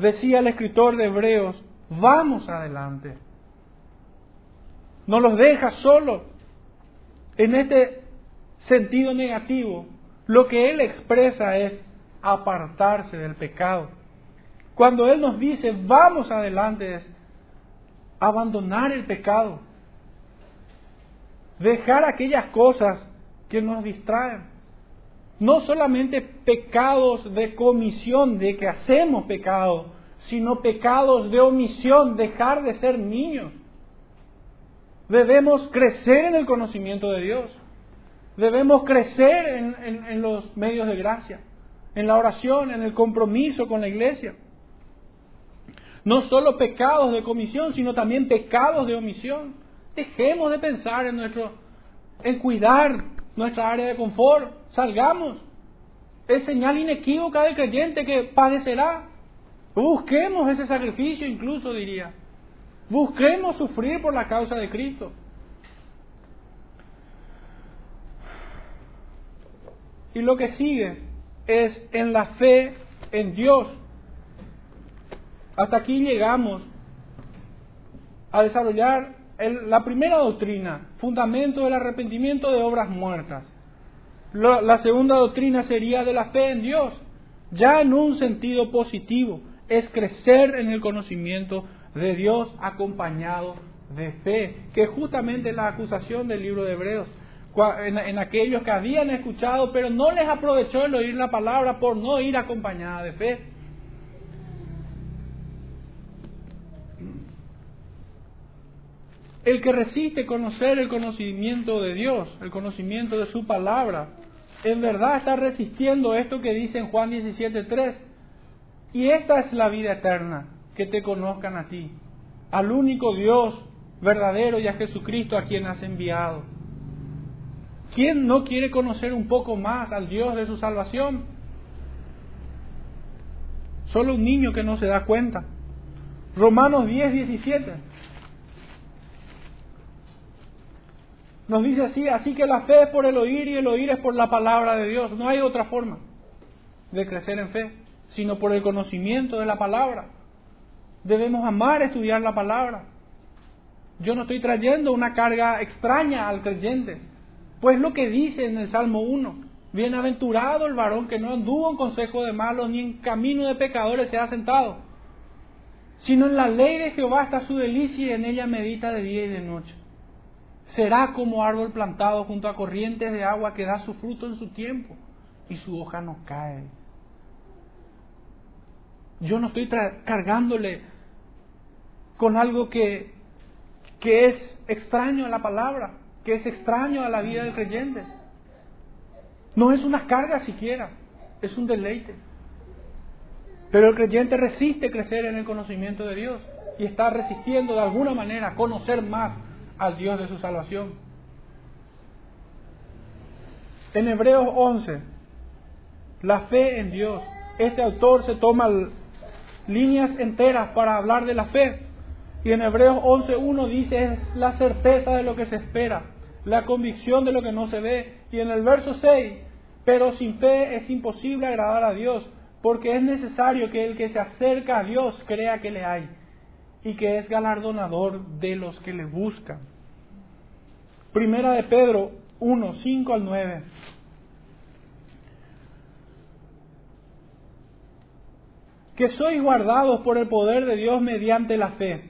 Decía el escritor de Hebreos, vamos adelante. No los deja solos. En este sentido negativo, lo que él expresa es apartarse del pecado. Cuando él nos dice, vamos adelante, es abandonar el pecado, dejar aquellas cosas que nos distraen. No solamente pecados de comisión, de que hacemos pecado, sino pecados de omisión, dejar de ser niños. Debemos crecer en el conocimiento de Dios. Debemos crecer en, los medios de gracia, en la oración, en el compromiso con la iglesia. No solo pecados de comisión, sino también pecados de omisión. Dejemos de pensar en nuestro, en cuidar nuestra área de confort. Salgamos. Es señal inequívoca del creyente que padecerá. Busquemos ese sacrificio, incluso diría. Busquemos sufrir por la causa de Cristo. Y lo que sigue es en la fe en Dios. Hasta aquí llegamos a desarrollar la primera doctrina, fundamento del arrepentimiento de obras muertas. la segunda doctrina sería de la fe en Dios, ya en un sentido positivo, es crecer en el conocimiento de Dios acompañado de fe, que es justamente la acusación del libro de Hebreos, en, aquellos que habían escuchado, pero no les aprovechó el oír la palabra por no ir acompañada de fe. El que resiste conocer el conocimiento de Dios, el conocimiento de su palabra, en verdad está resistiendo esto que dice en Juan 17.3. Y esta es la vida eterna, que te conozcan a ti, al único Dios verdadero y a Jesucristo a quien has enviado. ¿Quién no quiere conocer un poco más al Dios de su salvación? Solo un niño que no se da cuenta. Romanos 10, 17. Nos dice así, así que la fe es por el oír y el oír es por la palabra de Dios. No hay otra forma de crecer en fe, sino por el conocimiento de la palabra. Debemos amar estudiar la palabra. Yo no estoy trayendo una carga extraña al creyente, pues lo que dice en el Salmo 1, bienaventurado el varón que no anduvo en consejo de malos ni en camino de pecadores se ha sentado, sino en la ley de Jehová está su delicia y en ella medita de día y de noche. Será como árbol plantado junto a corrientes de agua que da su fruto en su tiempo y su hoja no cae. Yo no estoy cargándole con algo que, que es extraño a la palabra, que es extraño a la vida del creyente. No es una carga siquiera, es un deleite. Pero el creyente resiste crecer en el conocimiento de Dios y está resistiendo de alguna manera conocer más al Dios de su salvación. En Hebreos 11, la fe en Dios. Este autor se toma líneas enteras para hablar de la fe. Y en Hebreos 11.1 dice es la certeza de lo que se espera, la convicción de lo que no se ve. Y en el verso 6, pero sin fe es imposible agradar a Dios, porque es necesario que el que se acerca a Dios crea que le hay y que es galardonador de los que le buscan. Primera de Pedro 1, 5 al 9. Que sois guardados por el poder de Dios mediante la fe,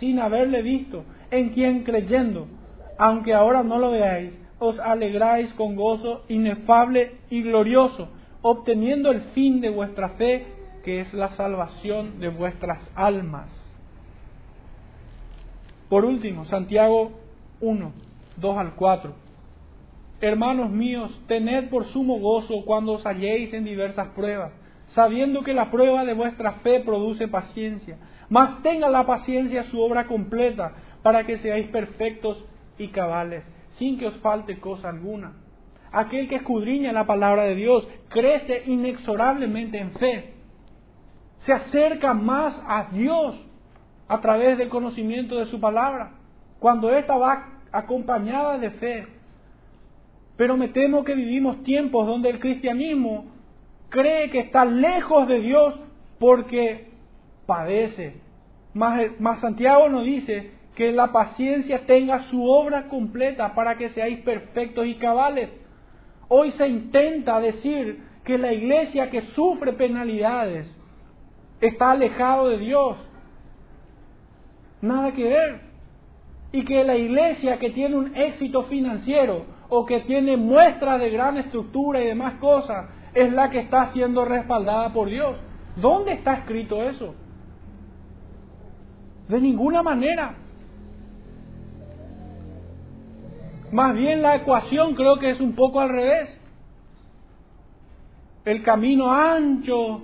sin haberle visto, en quien creyendo, aunque ahora no lo veáis, os alegráis con gozo inefable y glorioso, obteniendo el fin de vuestra fe, que es la salvación de vuestras almas. Por último, Santiago 1, 2 al 4. Hermanos míos, tened por sumo gozo cuando os halléis en diversas pruebas, sabiendo que la prueba de vuestra fe produce paciencia. Mas tenga la paciencia su obra completa, para que seáis perfectos y cabales sin que os falte cosa alguna. Aquel que escudriña la palabra de Dios crece inexorablemente en fe, se acerca más a Dios a través del conocimiento de su palabra, cuando ésta va acompañada de fe. Pero me temo que vivimos tiempos donde el cristianismo cree que está lejos de Dios porque padece. Más, más Santiago nos dice que la paciencia tenga su obra completa para que seáis perfectos y cabales. Hoy se intenta decir que la iglesia que sufre penalidades está alejado de Dios. Nada que ver. Y que la iglesia que tiene un éxito financiero o que tiene muestras de gran estructura y demás cosas es la que está siendo respaldada por Dios. ¿Dónde está escrito eso? De ninguna manera. Más bien la ecuación creo que es un poco al revés. El camino ancho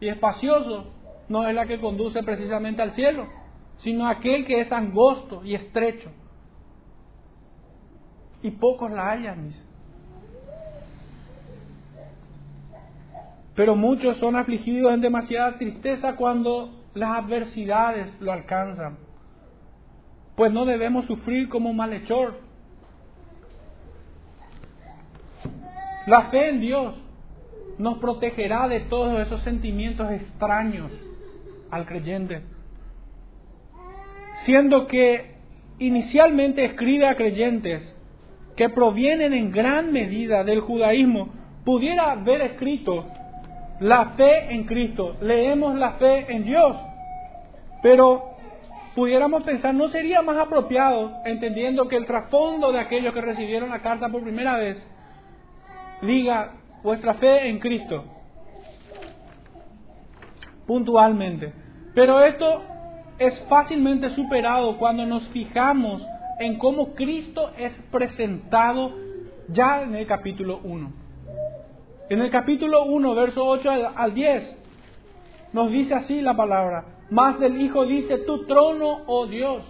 y espacioso no es la que conduce precisamente al cielo, sino aquel que es angosto y estrecho. Y pocos la hallan, Pero muchos son afligidos en demasiada tristeza cuando las adversidades lo alcanzan. Pues no debemos sufrir como malhechor, La fe en Dios nos protegerá de todos esos sentimientos extraños al creyente. Siendo que inicialmente escribe a creyentes que provienen en gran medida del judaísmo, pudiera haber escrito la fe en Cristo, leemos la fe en Dios, pero pudiéramos pensar, ¿no sería más apropiado, entendiendo que el trasfondo de aquellos que recibieron la carta por primera vez diga vuestra fe en Cristo. Puntualmente. Pero esto es fácilmente superado cuando nos fijamos en cómo Cristo es presentado ya en el capítulo 1. En el capítulo 1, verso 8 al 10, nos dice así la palabra, más del Hijo dice, tu trono, oh Dios.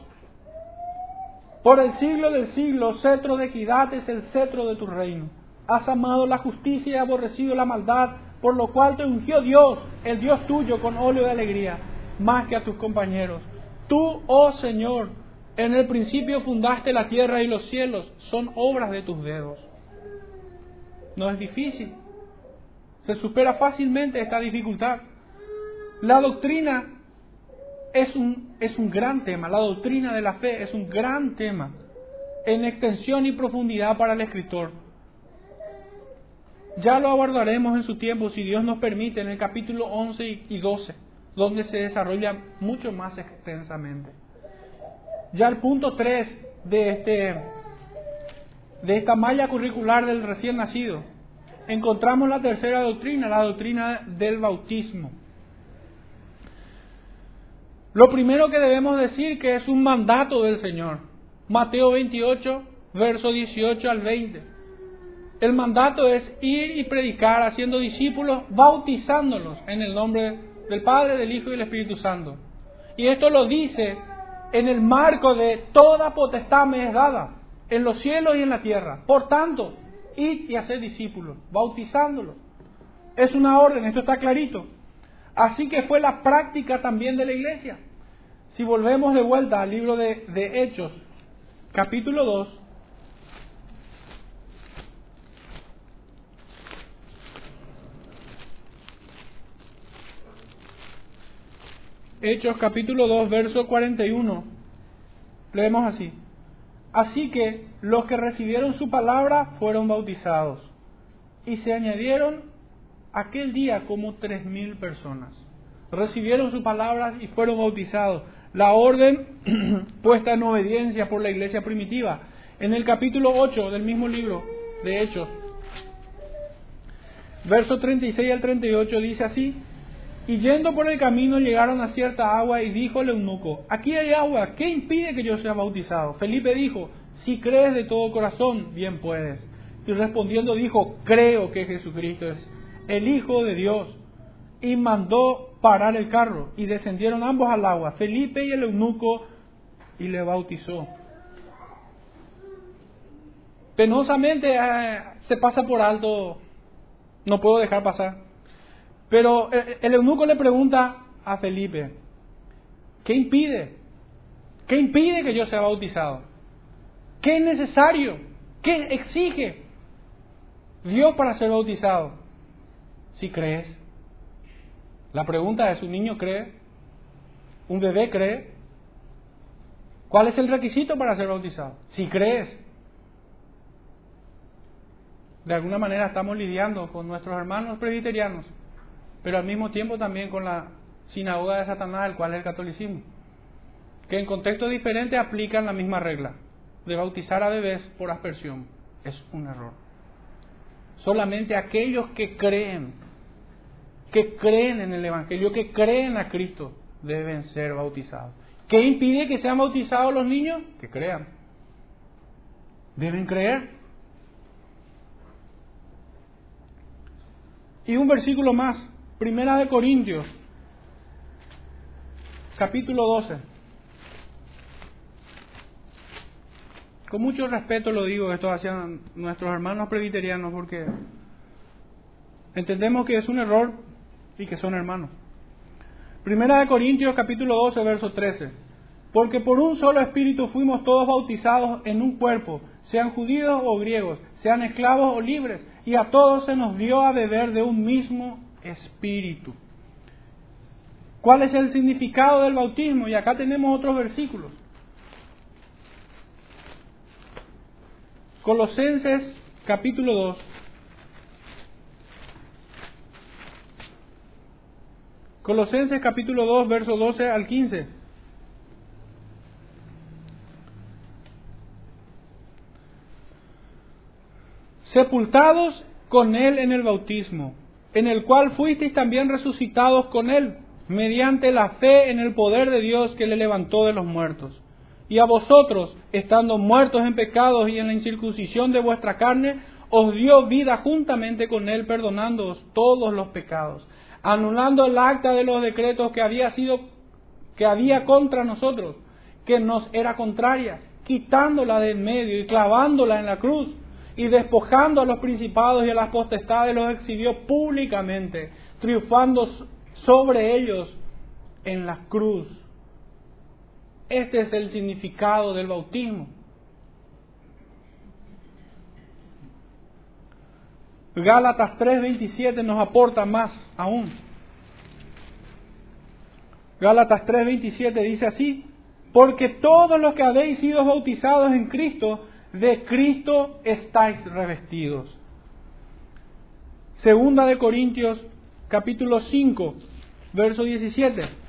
Por el siglo del siglo, cetro de equidad es el cetro de tu reino. Has amado la justicia y aborrecido la maldad, por lo cual te ungió Dios, el Dios tuyo, con óleo de alegría, más que a tus compañeros. Tú, oh Señor, en el principio fundaste la tierra y los cielos, son obras de tus dedos. No es difícil. Se supera fácilmente esta dificultad. La doctrina es un, es un gran tema, la doctrina de la fe es un gran tema en extensión y profundidad para el escritor. Ya lo abordaremos en su tiempo, si Dios nos permite, en el capítulo 11 y 12, donde se desarrolla mucho más extensamente. Ya el punto 3 de, este, de esta malla curricular del recién nacido, encontramos la tercera doctrina, la doctrina del bautismo. Lo primero que debemos decir que es un mandato del Señor. Mateo 28, verso 18 al 20. El mandato es ir y predicar haciendo discípulos, bautizándolos en el nombre del Padre, del Hijo y del Espíritu Santo. Y esto lo dice en el marco de toda potestad me es dada, en los cielos y en la tierra. Por tanto, id y hacer discípulos, bautizándolos. Es una orden, esto está clarito. Así que fue la práctica también de la iglesia. Si volvemos de vuelta al libro de, Hechos, capítulo 2, Hechos capítulo 2, verso 41, leemos así. Así que los que recibieron su palabra fueron bautizados y se añadieron aquel día como tres mil personas. Recibieron su palabra y fueron bautizados la orden puesta en obediencia por la iglesia primitiva. En el capítulo 8 del mismo libro de Hechos, versos 36 al 38 dice así, y yendo por el camino llegaron a cierta agua y dijo el eunuco, aquí hay agua, ¿qué impide que yo sea bautizado? Felipe dijo, si crees de todo corazón, bien puedes. Y respondiendo dijo, creo que Jesucristo es el Hijo de Dios. Y mandó parar el carro y descendieron ambos al agua, Felipe y el eunuco, y le bautizó. Penosamente eh, se pasa por alto, no puedo dejar pasar. Pero el, el eunuco le pregunta a Felipe, ¿qué impide? ¿Qué impide que yo sea bautizado? ¿Qué es necesario? ¿Qué exige Dios para ser bautizado? Si crees. La pregunta es, ¿un niño cree? ¿Un bebé cree? ¿Cuál es el requisito para ser bautizado? Si crees. De alguna manera estamos lidiando con nuestros hermanos presbiterianos, pero al mismo tiempo también con la sinagoga de Satanás, el cual es el catolicismo, que en contextos diferentes aplican la misma regla de bautizar a bebés por aspersión. Es un error. Solamente aquellos que creen que creen en el Evangelio, que creen a Cristo, deben ser bautizados. ¿Qué impide que sean bautizados los niños? Que crean. Deben creer. Y un versículo más, Primera de Corintios, capítulo 12. Con mucho respeto lo digo esto hacia nuestros hermanos presbiterianos porque entendemos que es un error y que son hermanos. Primera de Corintios capítulo 12, verso 13. Porque por un solo espíritu fuimos todos bautizados en un cuerpo, sean judíos o griegos, sean esclavos o libres, y a todos se nos dio a beber de un mismo espíritu. ¿Cuál es el significado del bautismo? Y acá tenemos otros versículos. Colosenses capítulo 2, Colosenses capítulo 2, verso 12 al 15. Sepultados con Él en el bautismo, en el cual fuisteis también resucitados con Él, mediante la fe en el poder de Dios que le levantó de los muertos. Y a vosotros, estando muertos en pecados y en la incircuncisión de vuestra carne, os dio vida juntamente con Él, perdonándoos todos los pecados anulando el acta de los decretos que había sido que había contra nosotros, que nos era contraria, quitándola de en medio y clavándola en la cruz y despojando a los principados y a las potestades los exhibió públicamente, triunfando sobre ellos en la cruz. Este es el significado del bautismo. Gálatas 3:27 nos aporta más aún. Gálatas 3:27 dice así, porque todos los que habéis sido bautizados en Cristo, de Cristo estáis revestidos. Segunda de Corintios capítulo 5, verso 17.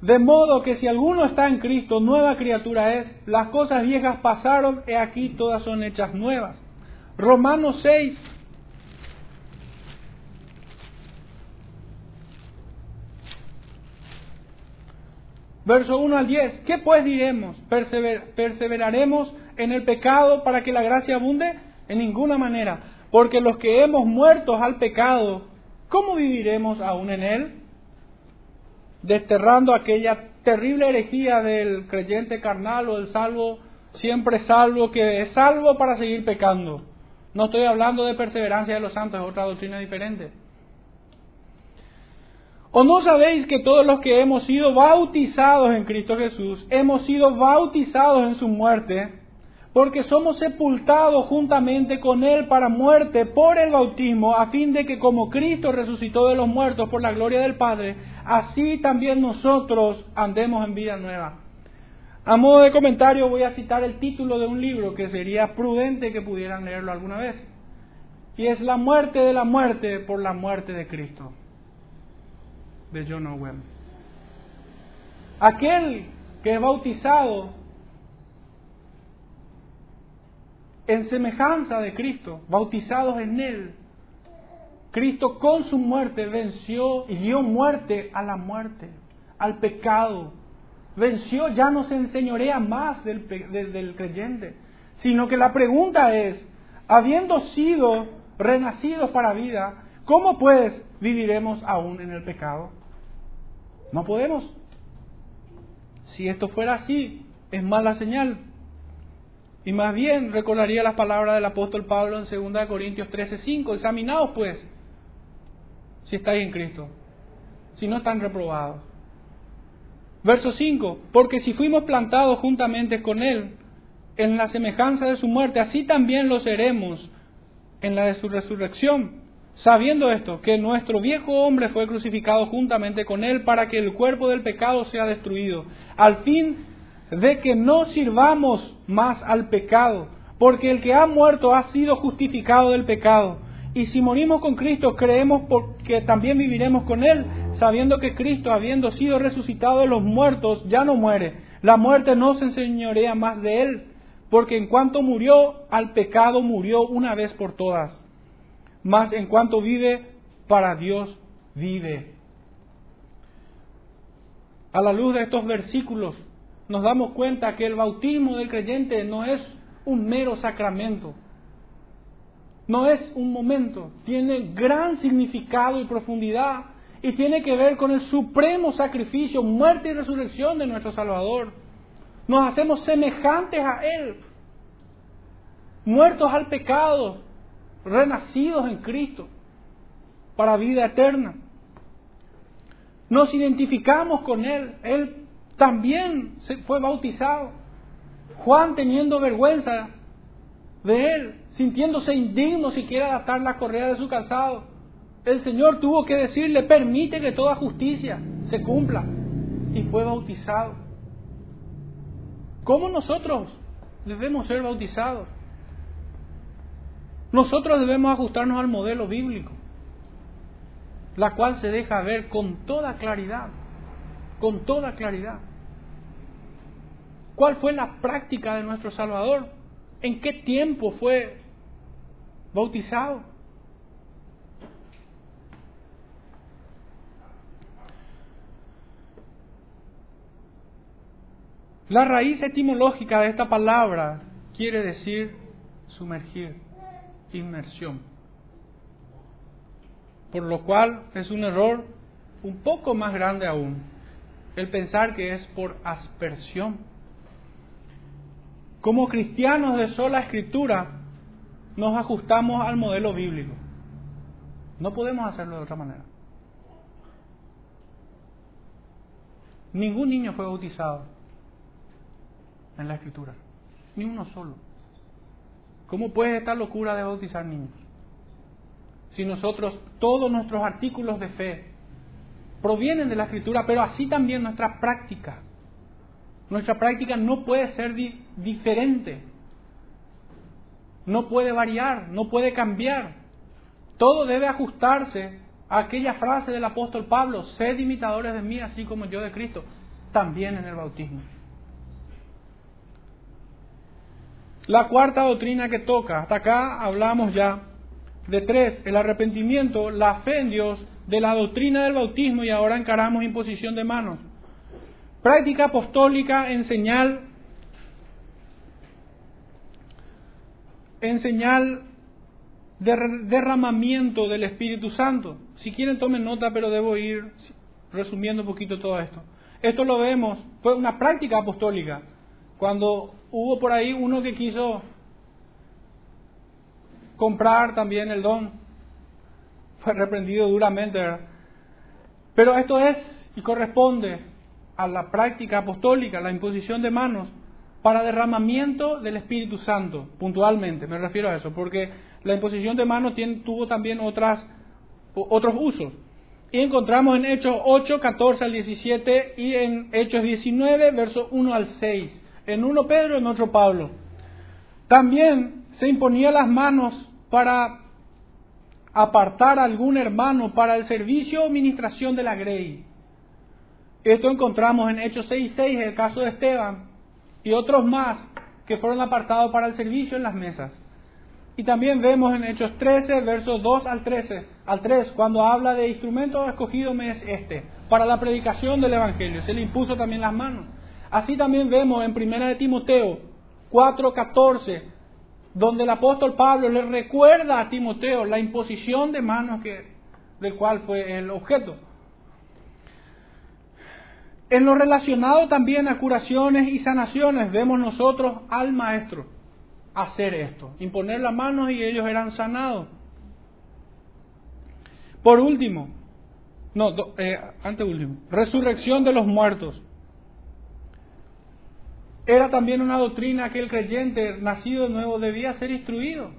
De modo que si alguno está en Cristo, nueva criatura es, las cosas viejas pasaron, y aquí todas son hechas nuevas. Romanos 6. Verso 1 al 10. ¿Qué pues diremos? ¿Perseveraremos en el pecado para que la gracia abunde? En ninguna manera. Porque los que hemos muerto al pecado, ¿cómo viviremos aún en él? Desterrando aquella terrible herejía del creyente carnal o del salvo, siempre salvo, que es salvo para seguir pecando. No estoy hablando de perseverancia de los santos, es otra doctrina diferente. ¿O no sabéis que todos los que hemos sido bautizados en Cristo Jesús, hemos sido bautizados en su muerte? Porque somos sepultados juntamente con Él para muerte por el bautismo, a fin de que como Cristo resucitó de los muertos por la gloria del Padre, así también nosotros andemos en vida nueva. A modo de comentario voy a citar el título de un libro que sería prudente que pudieran leerlo alguna vez. Y es La muerte de la muerte por la muerte de Cristo, de John Owen. Aquel que es bautizado en semejanza de Cristo, bautizados en Él. Cristo con su muerte venció y dio muerte a la muerte, al pecado. Venció, ya no se enseñorea más del, del creyente, sino que la pregunta es, habiendo sido renacidos para vida, ¿cómo pues viviremos aún en el pecado? No podemos. Si esto fuera así, es mala señal. Y más bien recordaría las palabras del apóstol Pablo en 2 Corintios 13:5. Examinaos pues si estáis en Cristo, si no están reprobados. Verso 5. Porque si fuimos plantados juntamente con Él en la semejanza de su muerte, así también lo seremos en la de su resurrección. Sabiendo esto, que nuestro viejo hombre fue crucificado juntamente con Él para que el cuerpo del pecado sea destruido, al fin de que no sirvamos más al pecado, porque el que ha muerto ha sido justificado del pecado. Y si morimos con Cristo, creemos que también viviremos con Él, sabiendo que Cristo, habiendo sido resucitado de los muertos, ya no muere. La muerte no se enseñorea más de Él, porque en cuanto murió al pecado, murió una vez por todas. Mas en cuanto vive, para Dios vive. A la luz de estos versículos, nos damos cuenta que el bautismo del creyente no es un mero sacramento, no es un momento, tiene gran significado y profundidad y tiene que ver con el supremo sacrificio, muerte y resurrección de nuestro Salvador. Nos hacemos semejantes a Él, muertos al pecado, renacidos en Cristo para vida eterna. Nos identificamos con Él, Él también fue bautizado. Juan teniendo vergüenza de él, sintiéndose indigno siquiera de atar la correa de su calzado. El Señor tuvo que decirle, permite que toda justicia se cumpla. Y fue bautizado. ¿Cómo nosotros debemos ser bautizados? Nosotros debemos ajustarnos al modelo bíblico, la cual se deja ver con toda claridad, con toda claridad. ¿Cuál fue la práctica de nuestro Salvador? ¿En qué tiempo fue bautizado? La raíz etimológica de esta palabra quiere decir sumergir, inmersión. Por lo cual es un error un poco más grande aún el pensar que es por aspersión como cristianos de sola escritura, nos ajustamos al modelo bíblico. No podemos hacerlo de otra manera. Ningún niño fue bautizado en la escritura, ni uno solo. ¿Cómo puede esta locura de bautizar niños? Si nosotros, todos nuestros artículos de fe provienen de la escritura, pero así también nuestra práctica. Nuestra práctica no puede ser diferente, no puede variar, no puede cambiar. Todo debe ajustarse a aquella frase del apóstol Pablo, sed imitadores de mí así como yo de Cristo, también en el bautismo. La cuarta doctrina que toca, hasta acá hablamos ya de tres, el arrepentimiento, la fe en Dios, de la doctrina del bautismo y ahora encaramos imposición de manos. Práctica apostólica en señal, en señal de derramamiento del Espíritu Santo. Si quieren tomen nota, pero debo ir resumiendo un poquito todo esto. Esto lo vemos, fue una práctica apostólica. Cuando hubo por ahí uno que quiso comprar también el don, fue reprendido duramente. Pero esto es y corresponde a la práctica apostólica, la imposición de manos, para derramamiento del Espíritu Santo, puntualmente, me refiero a eso, porque la imposición de manos tuvo también otros usos. Y encontramos en Hechos 8, 14 al 17 y en Hechos 19, versos 1 al 6. En uno Pedro, en otro Pablo. También se imponía las manos para apartar a algún hermano para el servicio o ministración de la grey. Esto encontramos en Hechos 6, 6, el caso de Esteban, y otros más que fueron apartados para el servicio en las mesas. Y también vemos en Hechos 13, versos 2 al 13, al 3, cuando habla de instrumento escogido me es este, para la predicación del Evangelio. Se le impuso también las manos. Así también vemos en Primera de Timoteo 4, 14, donde el apóstol Pablo le recuerda a Timoteo la imposición de manos que, del cual fue el objeto. En lo relacionado también a curaciones y sanaciones, vemos nosotros al maestro hacer esto, imponer las manos y ellos eran sanados. Por último, no, eh, ante último, resurrección de los muertos. Era también una doctrina que el creyente nacido de nuevo debía ser instruido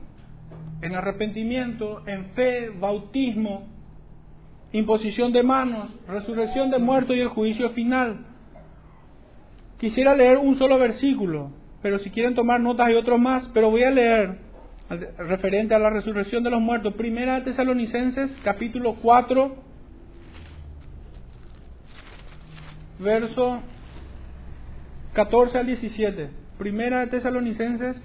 en arrepentimiento, en fe, bautismo, imposición de manos, resurrección de muertos y el juicio final. Quisiera leer un solo versículo pero si quieren tomar notas hay otros más, pero voy a leer referente a la resurrección de los muertos. Primera de Tesalonicenses, capítulo 4, verso 14 al 17. Primera de Tesalonicenses,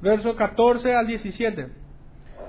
verso 14 al 17.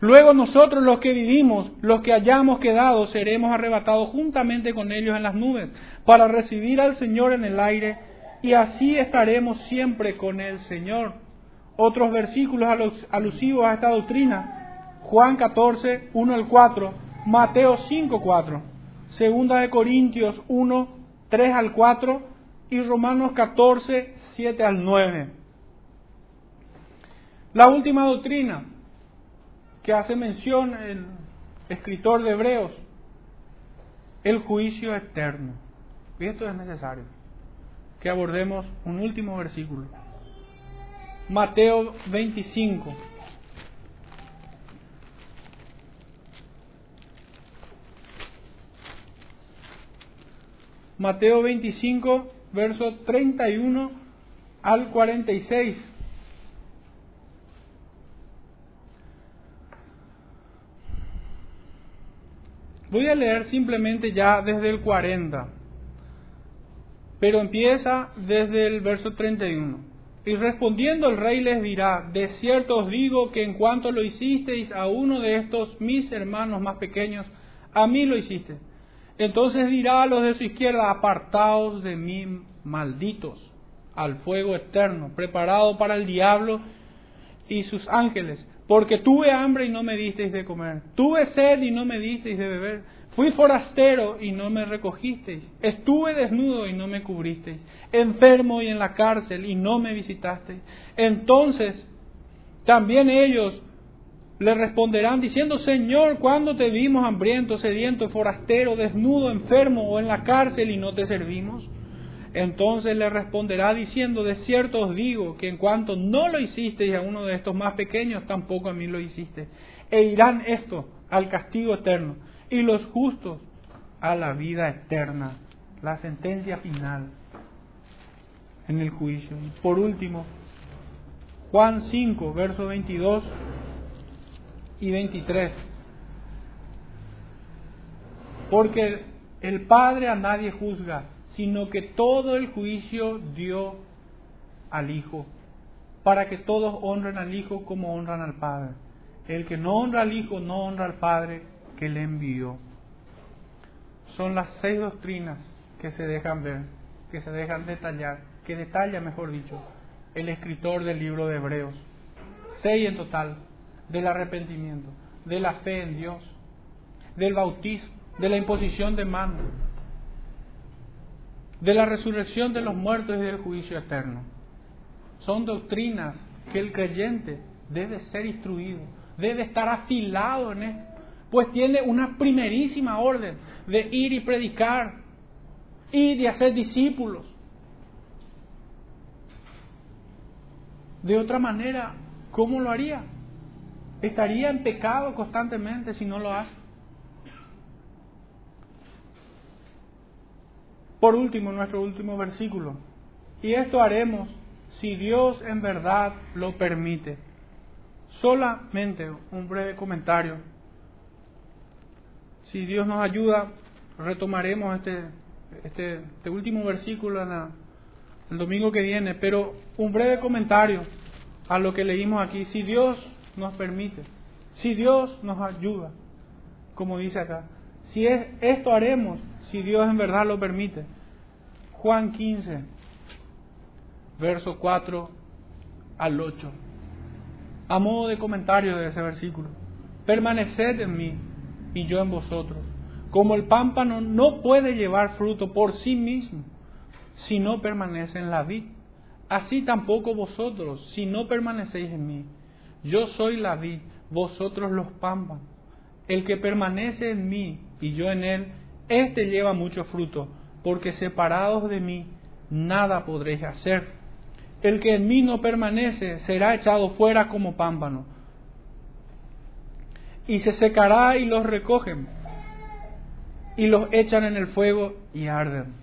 Luego nosotros los que vivimos, los que hayamos quedado, seremos arrebatados juntamente con ellos en las nubes para recibir al Señor en el aire y así estaremos siempre con el Señor. Otros versículos alusivos a esta doctrina, Juan 14, 1 al 4, Mateo 5, 4, Segunda de Corintios 1, 3 al 4 y Romanos 14, 7 al 9. La última doctrina que hace mención el escritor de Hebreos, el juicio eterno. Y esto es necesario que abordemos un último versículo. Mateo 25. Mateo 25, verso 31 al 46. Voy a leer simplemente ya desde el 40. Pero empieza desde el verso 31. Y respondiendo el rey les dirá, de cierto os digo que en cuanto lo hicisteis a uno de estos mis hermanos más pequeños, a mí lo hiciste. Entonces dirá a los de su izquierda, apartaos de mí, malditos, al fuego eterno, preparado para el diablo y sus ángeles. Porque tuve hambre y no me disteis de comer, tuve sed y no me disteis de beber, fui forastero y no me recogisteis, estuve desnudo y no me cubristeis, enfermo y en la cárcel y no me visitasteis. Entonces también ellos le responderán diciendo, Señor, ¿cuándo te vimos hambriento, sediento, forastero, desnudo, enfermo o en la cárcel y no te servimos? Entonces le responderá diciendo, de cierto os digo que en cuanto no lo hicisteis a uno de estos más pequeños, tampoco a mí lo hiciste. E irán estos al castigo eterno y los justos a la vida eterna, la sentencia final en el juicio. Por último, Juan 5, verso 22 y 23. Porque el Padre a nadie juzga, sino que todo el juicio dio al Hijo, para que todos honren al Hijo como honran al Padre. El que no honra al Hijo no honra al Padre que le envió. Son las seis doctrinas que se dejan ver, que se dejan detallar, que detalla, mejor dicho, el escritor del libro de Hebreos. Seis en total, del arrepentimiento, de la fe en Dios, del bautismo, de la imposición de manos, de la resurrección de los muertos y del juicio eterno. Son doctrinas que el creyente debe ser instruido, debe estar afilado en esto, pues tiene una primerísima orden de ir y predicar y de hacer discípulos. De otra manera, ¿cómo lo haría? Estaría en pecado constantemente si no lo hace. Por último, nuestro último versículo. Y esto haremos si Dios en verdad lo permite. Solamente un breve comentario. Si Dios nos ayuda, retomaremos este, este, este último versículo el domingo que viene, pero un breve comentario a lo que leímos aquí. Si Dios nos permite, si Dios nos ayuda, como dice acá, si es, esto haremos, si Dios en verdad lo permite. Juan 15, verso 4 al 8. A modo de comentario de ese versículo, permaneced en mí y yo en vosotros. Como el pámpano no puede llevar fruto por sí mismo si no permanece en la vid, así tampoco vosotros si no permanecéis en mí. Yo soy la vid, vosotros los pámpanos. El que permanece en mí y yo en él, éste lleva mucho fruto, porque separados de mí nada podréis hacer. El que en mí no permanece será echado fuera como pámpano, y se secará y los recogen, y los echan en el fuego y arden.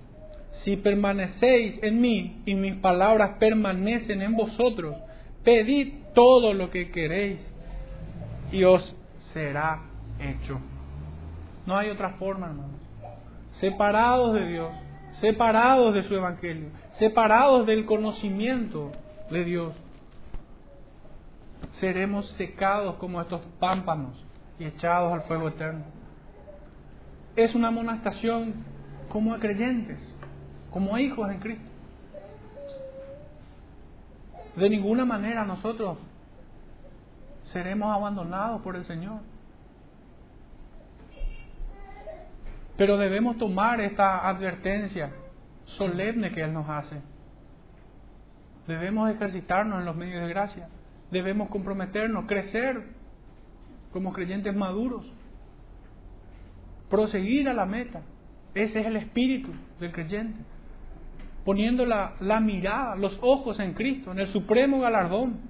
Si permanecéis en mí y mis palabras permanecen en vosotros, pedid todo lo que queréis y os será hecho. No hay otra forma, hermanos. Separados de Dios, separados de su evangelio, separados del conocimiento de Dios, seremos secados como estos pámpanos y echados al fuego eterno. Es una amonestación como creyentes, como hijos en Cristo. De ninguna manera nosotros seremos abandonados por el Señor. Pero debemos tomar esta advertencia solemne que Él nos hace. Debemos ejercitarnos en los medios de gracia. Debemos comprometernos, crecer como creyentes maduros. Proseguir a la meta. Ese es el espíritu del creyente poniendo la, mirada, los ojos en Cristo, en el supremo galardón,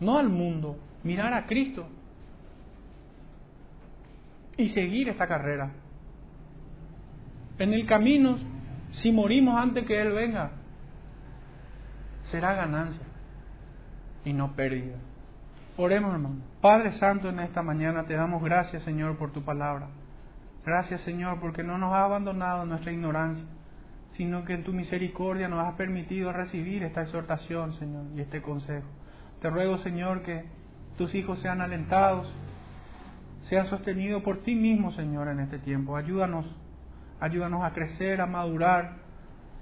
no al mundo, mirar a Cristo y seguir esta carrera. En el camino, si morimos antes que Él venga, será ganancia y no pérdida. Oremos, hermano. Padre Santo, en esta mañana te damos gracias, Señor, por tu palabra. Gracias, Señor, porque no nos ha abandonado nuestra ignorancia sino que en tu misericordia nos has permitido recibir esta exhortación, Señor, y este consejo. Te ruego, Señor, que tus hijos sean alentados, sea sostenido por ti mismo, Señor, en este tiempo. Ayúdanos, ayúdanos a crecer, a madurar,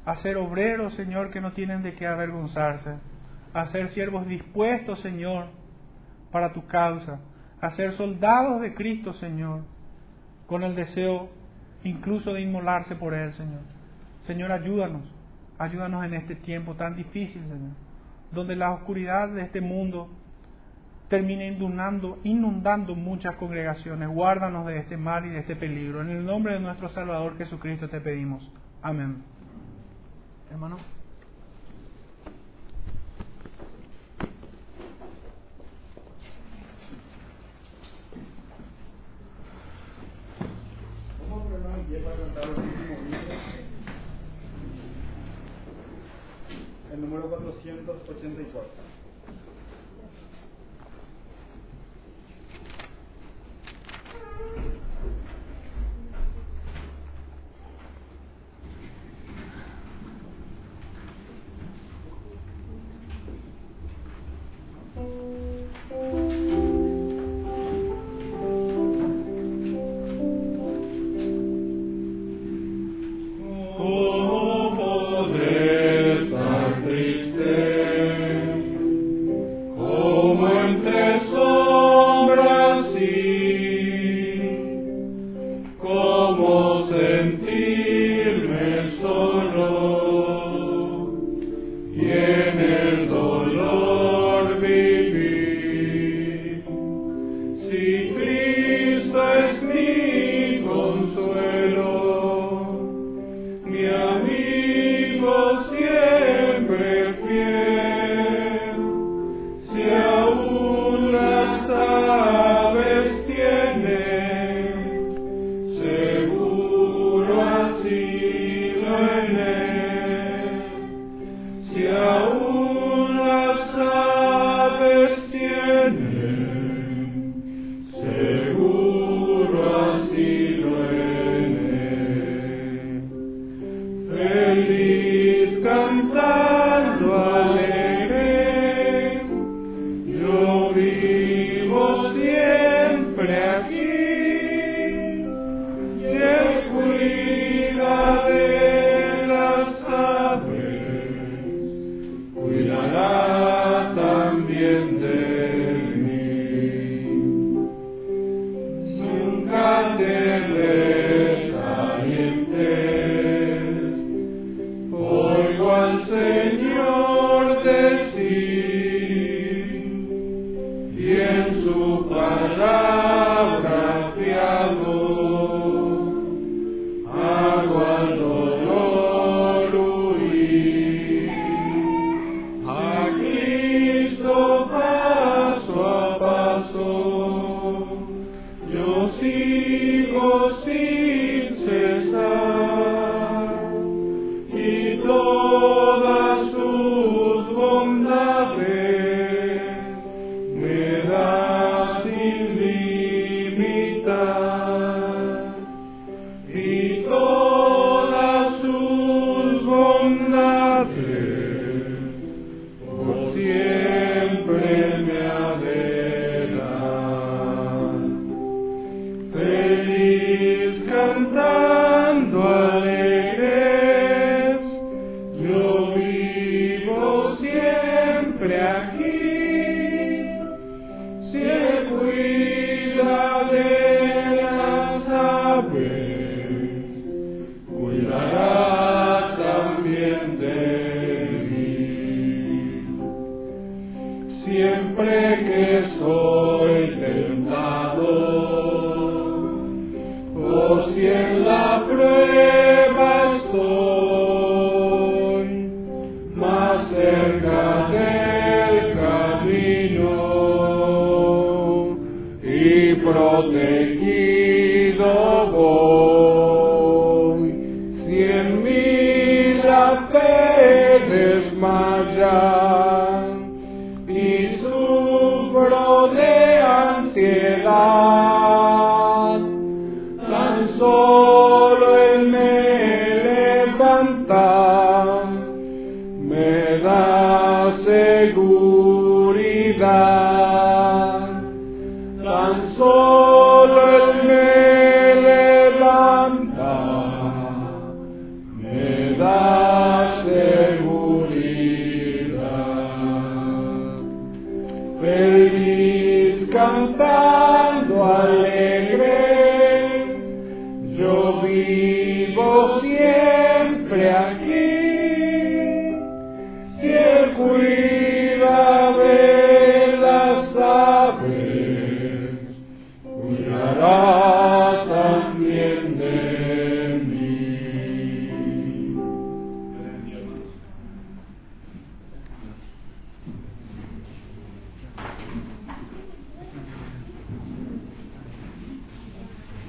a ser obreros, Señor, que no tienen de qué avergonzarse, a ser siervos dispuestos, Señor, para tu causa, a ser soldados de Cristo, Señor, con el deseo incluso de inmolarse por Él, Señor. Señor, ayúdanos, ayúdanos en este tiempo tan difícil, Señor, donde la oscuridad de este mundo termina inundando, inundando muchas congregaciones. Guárdanos de este mal y de este peligro. En el nombre de nuestro Salvador Jesucristo te pedimos. Amén. Hermano. El número 484.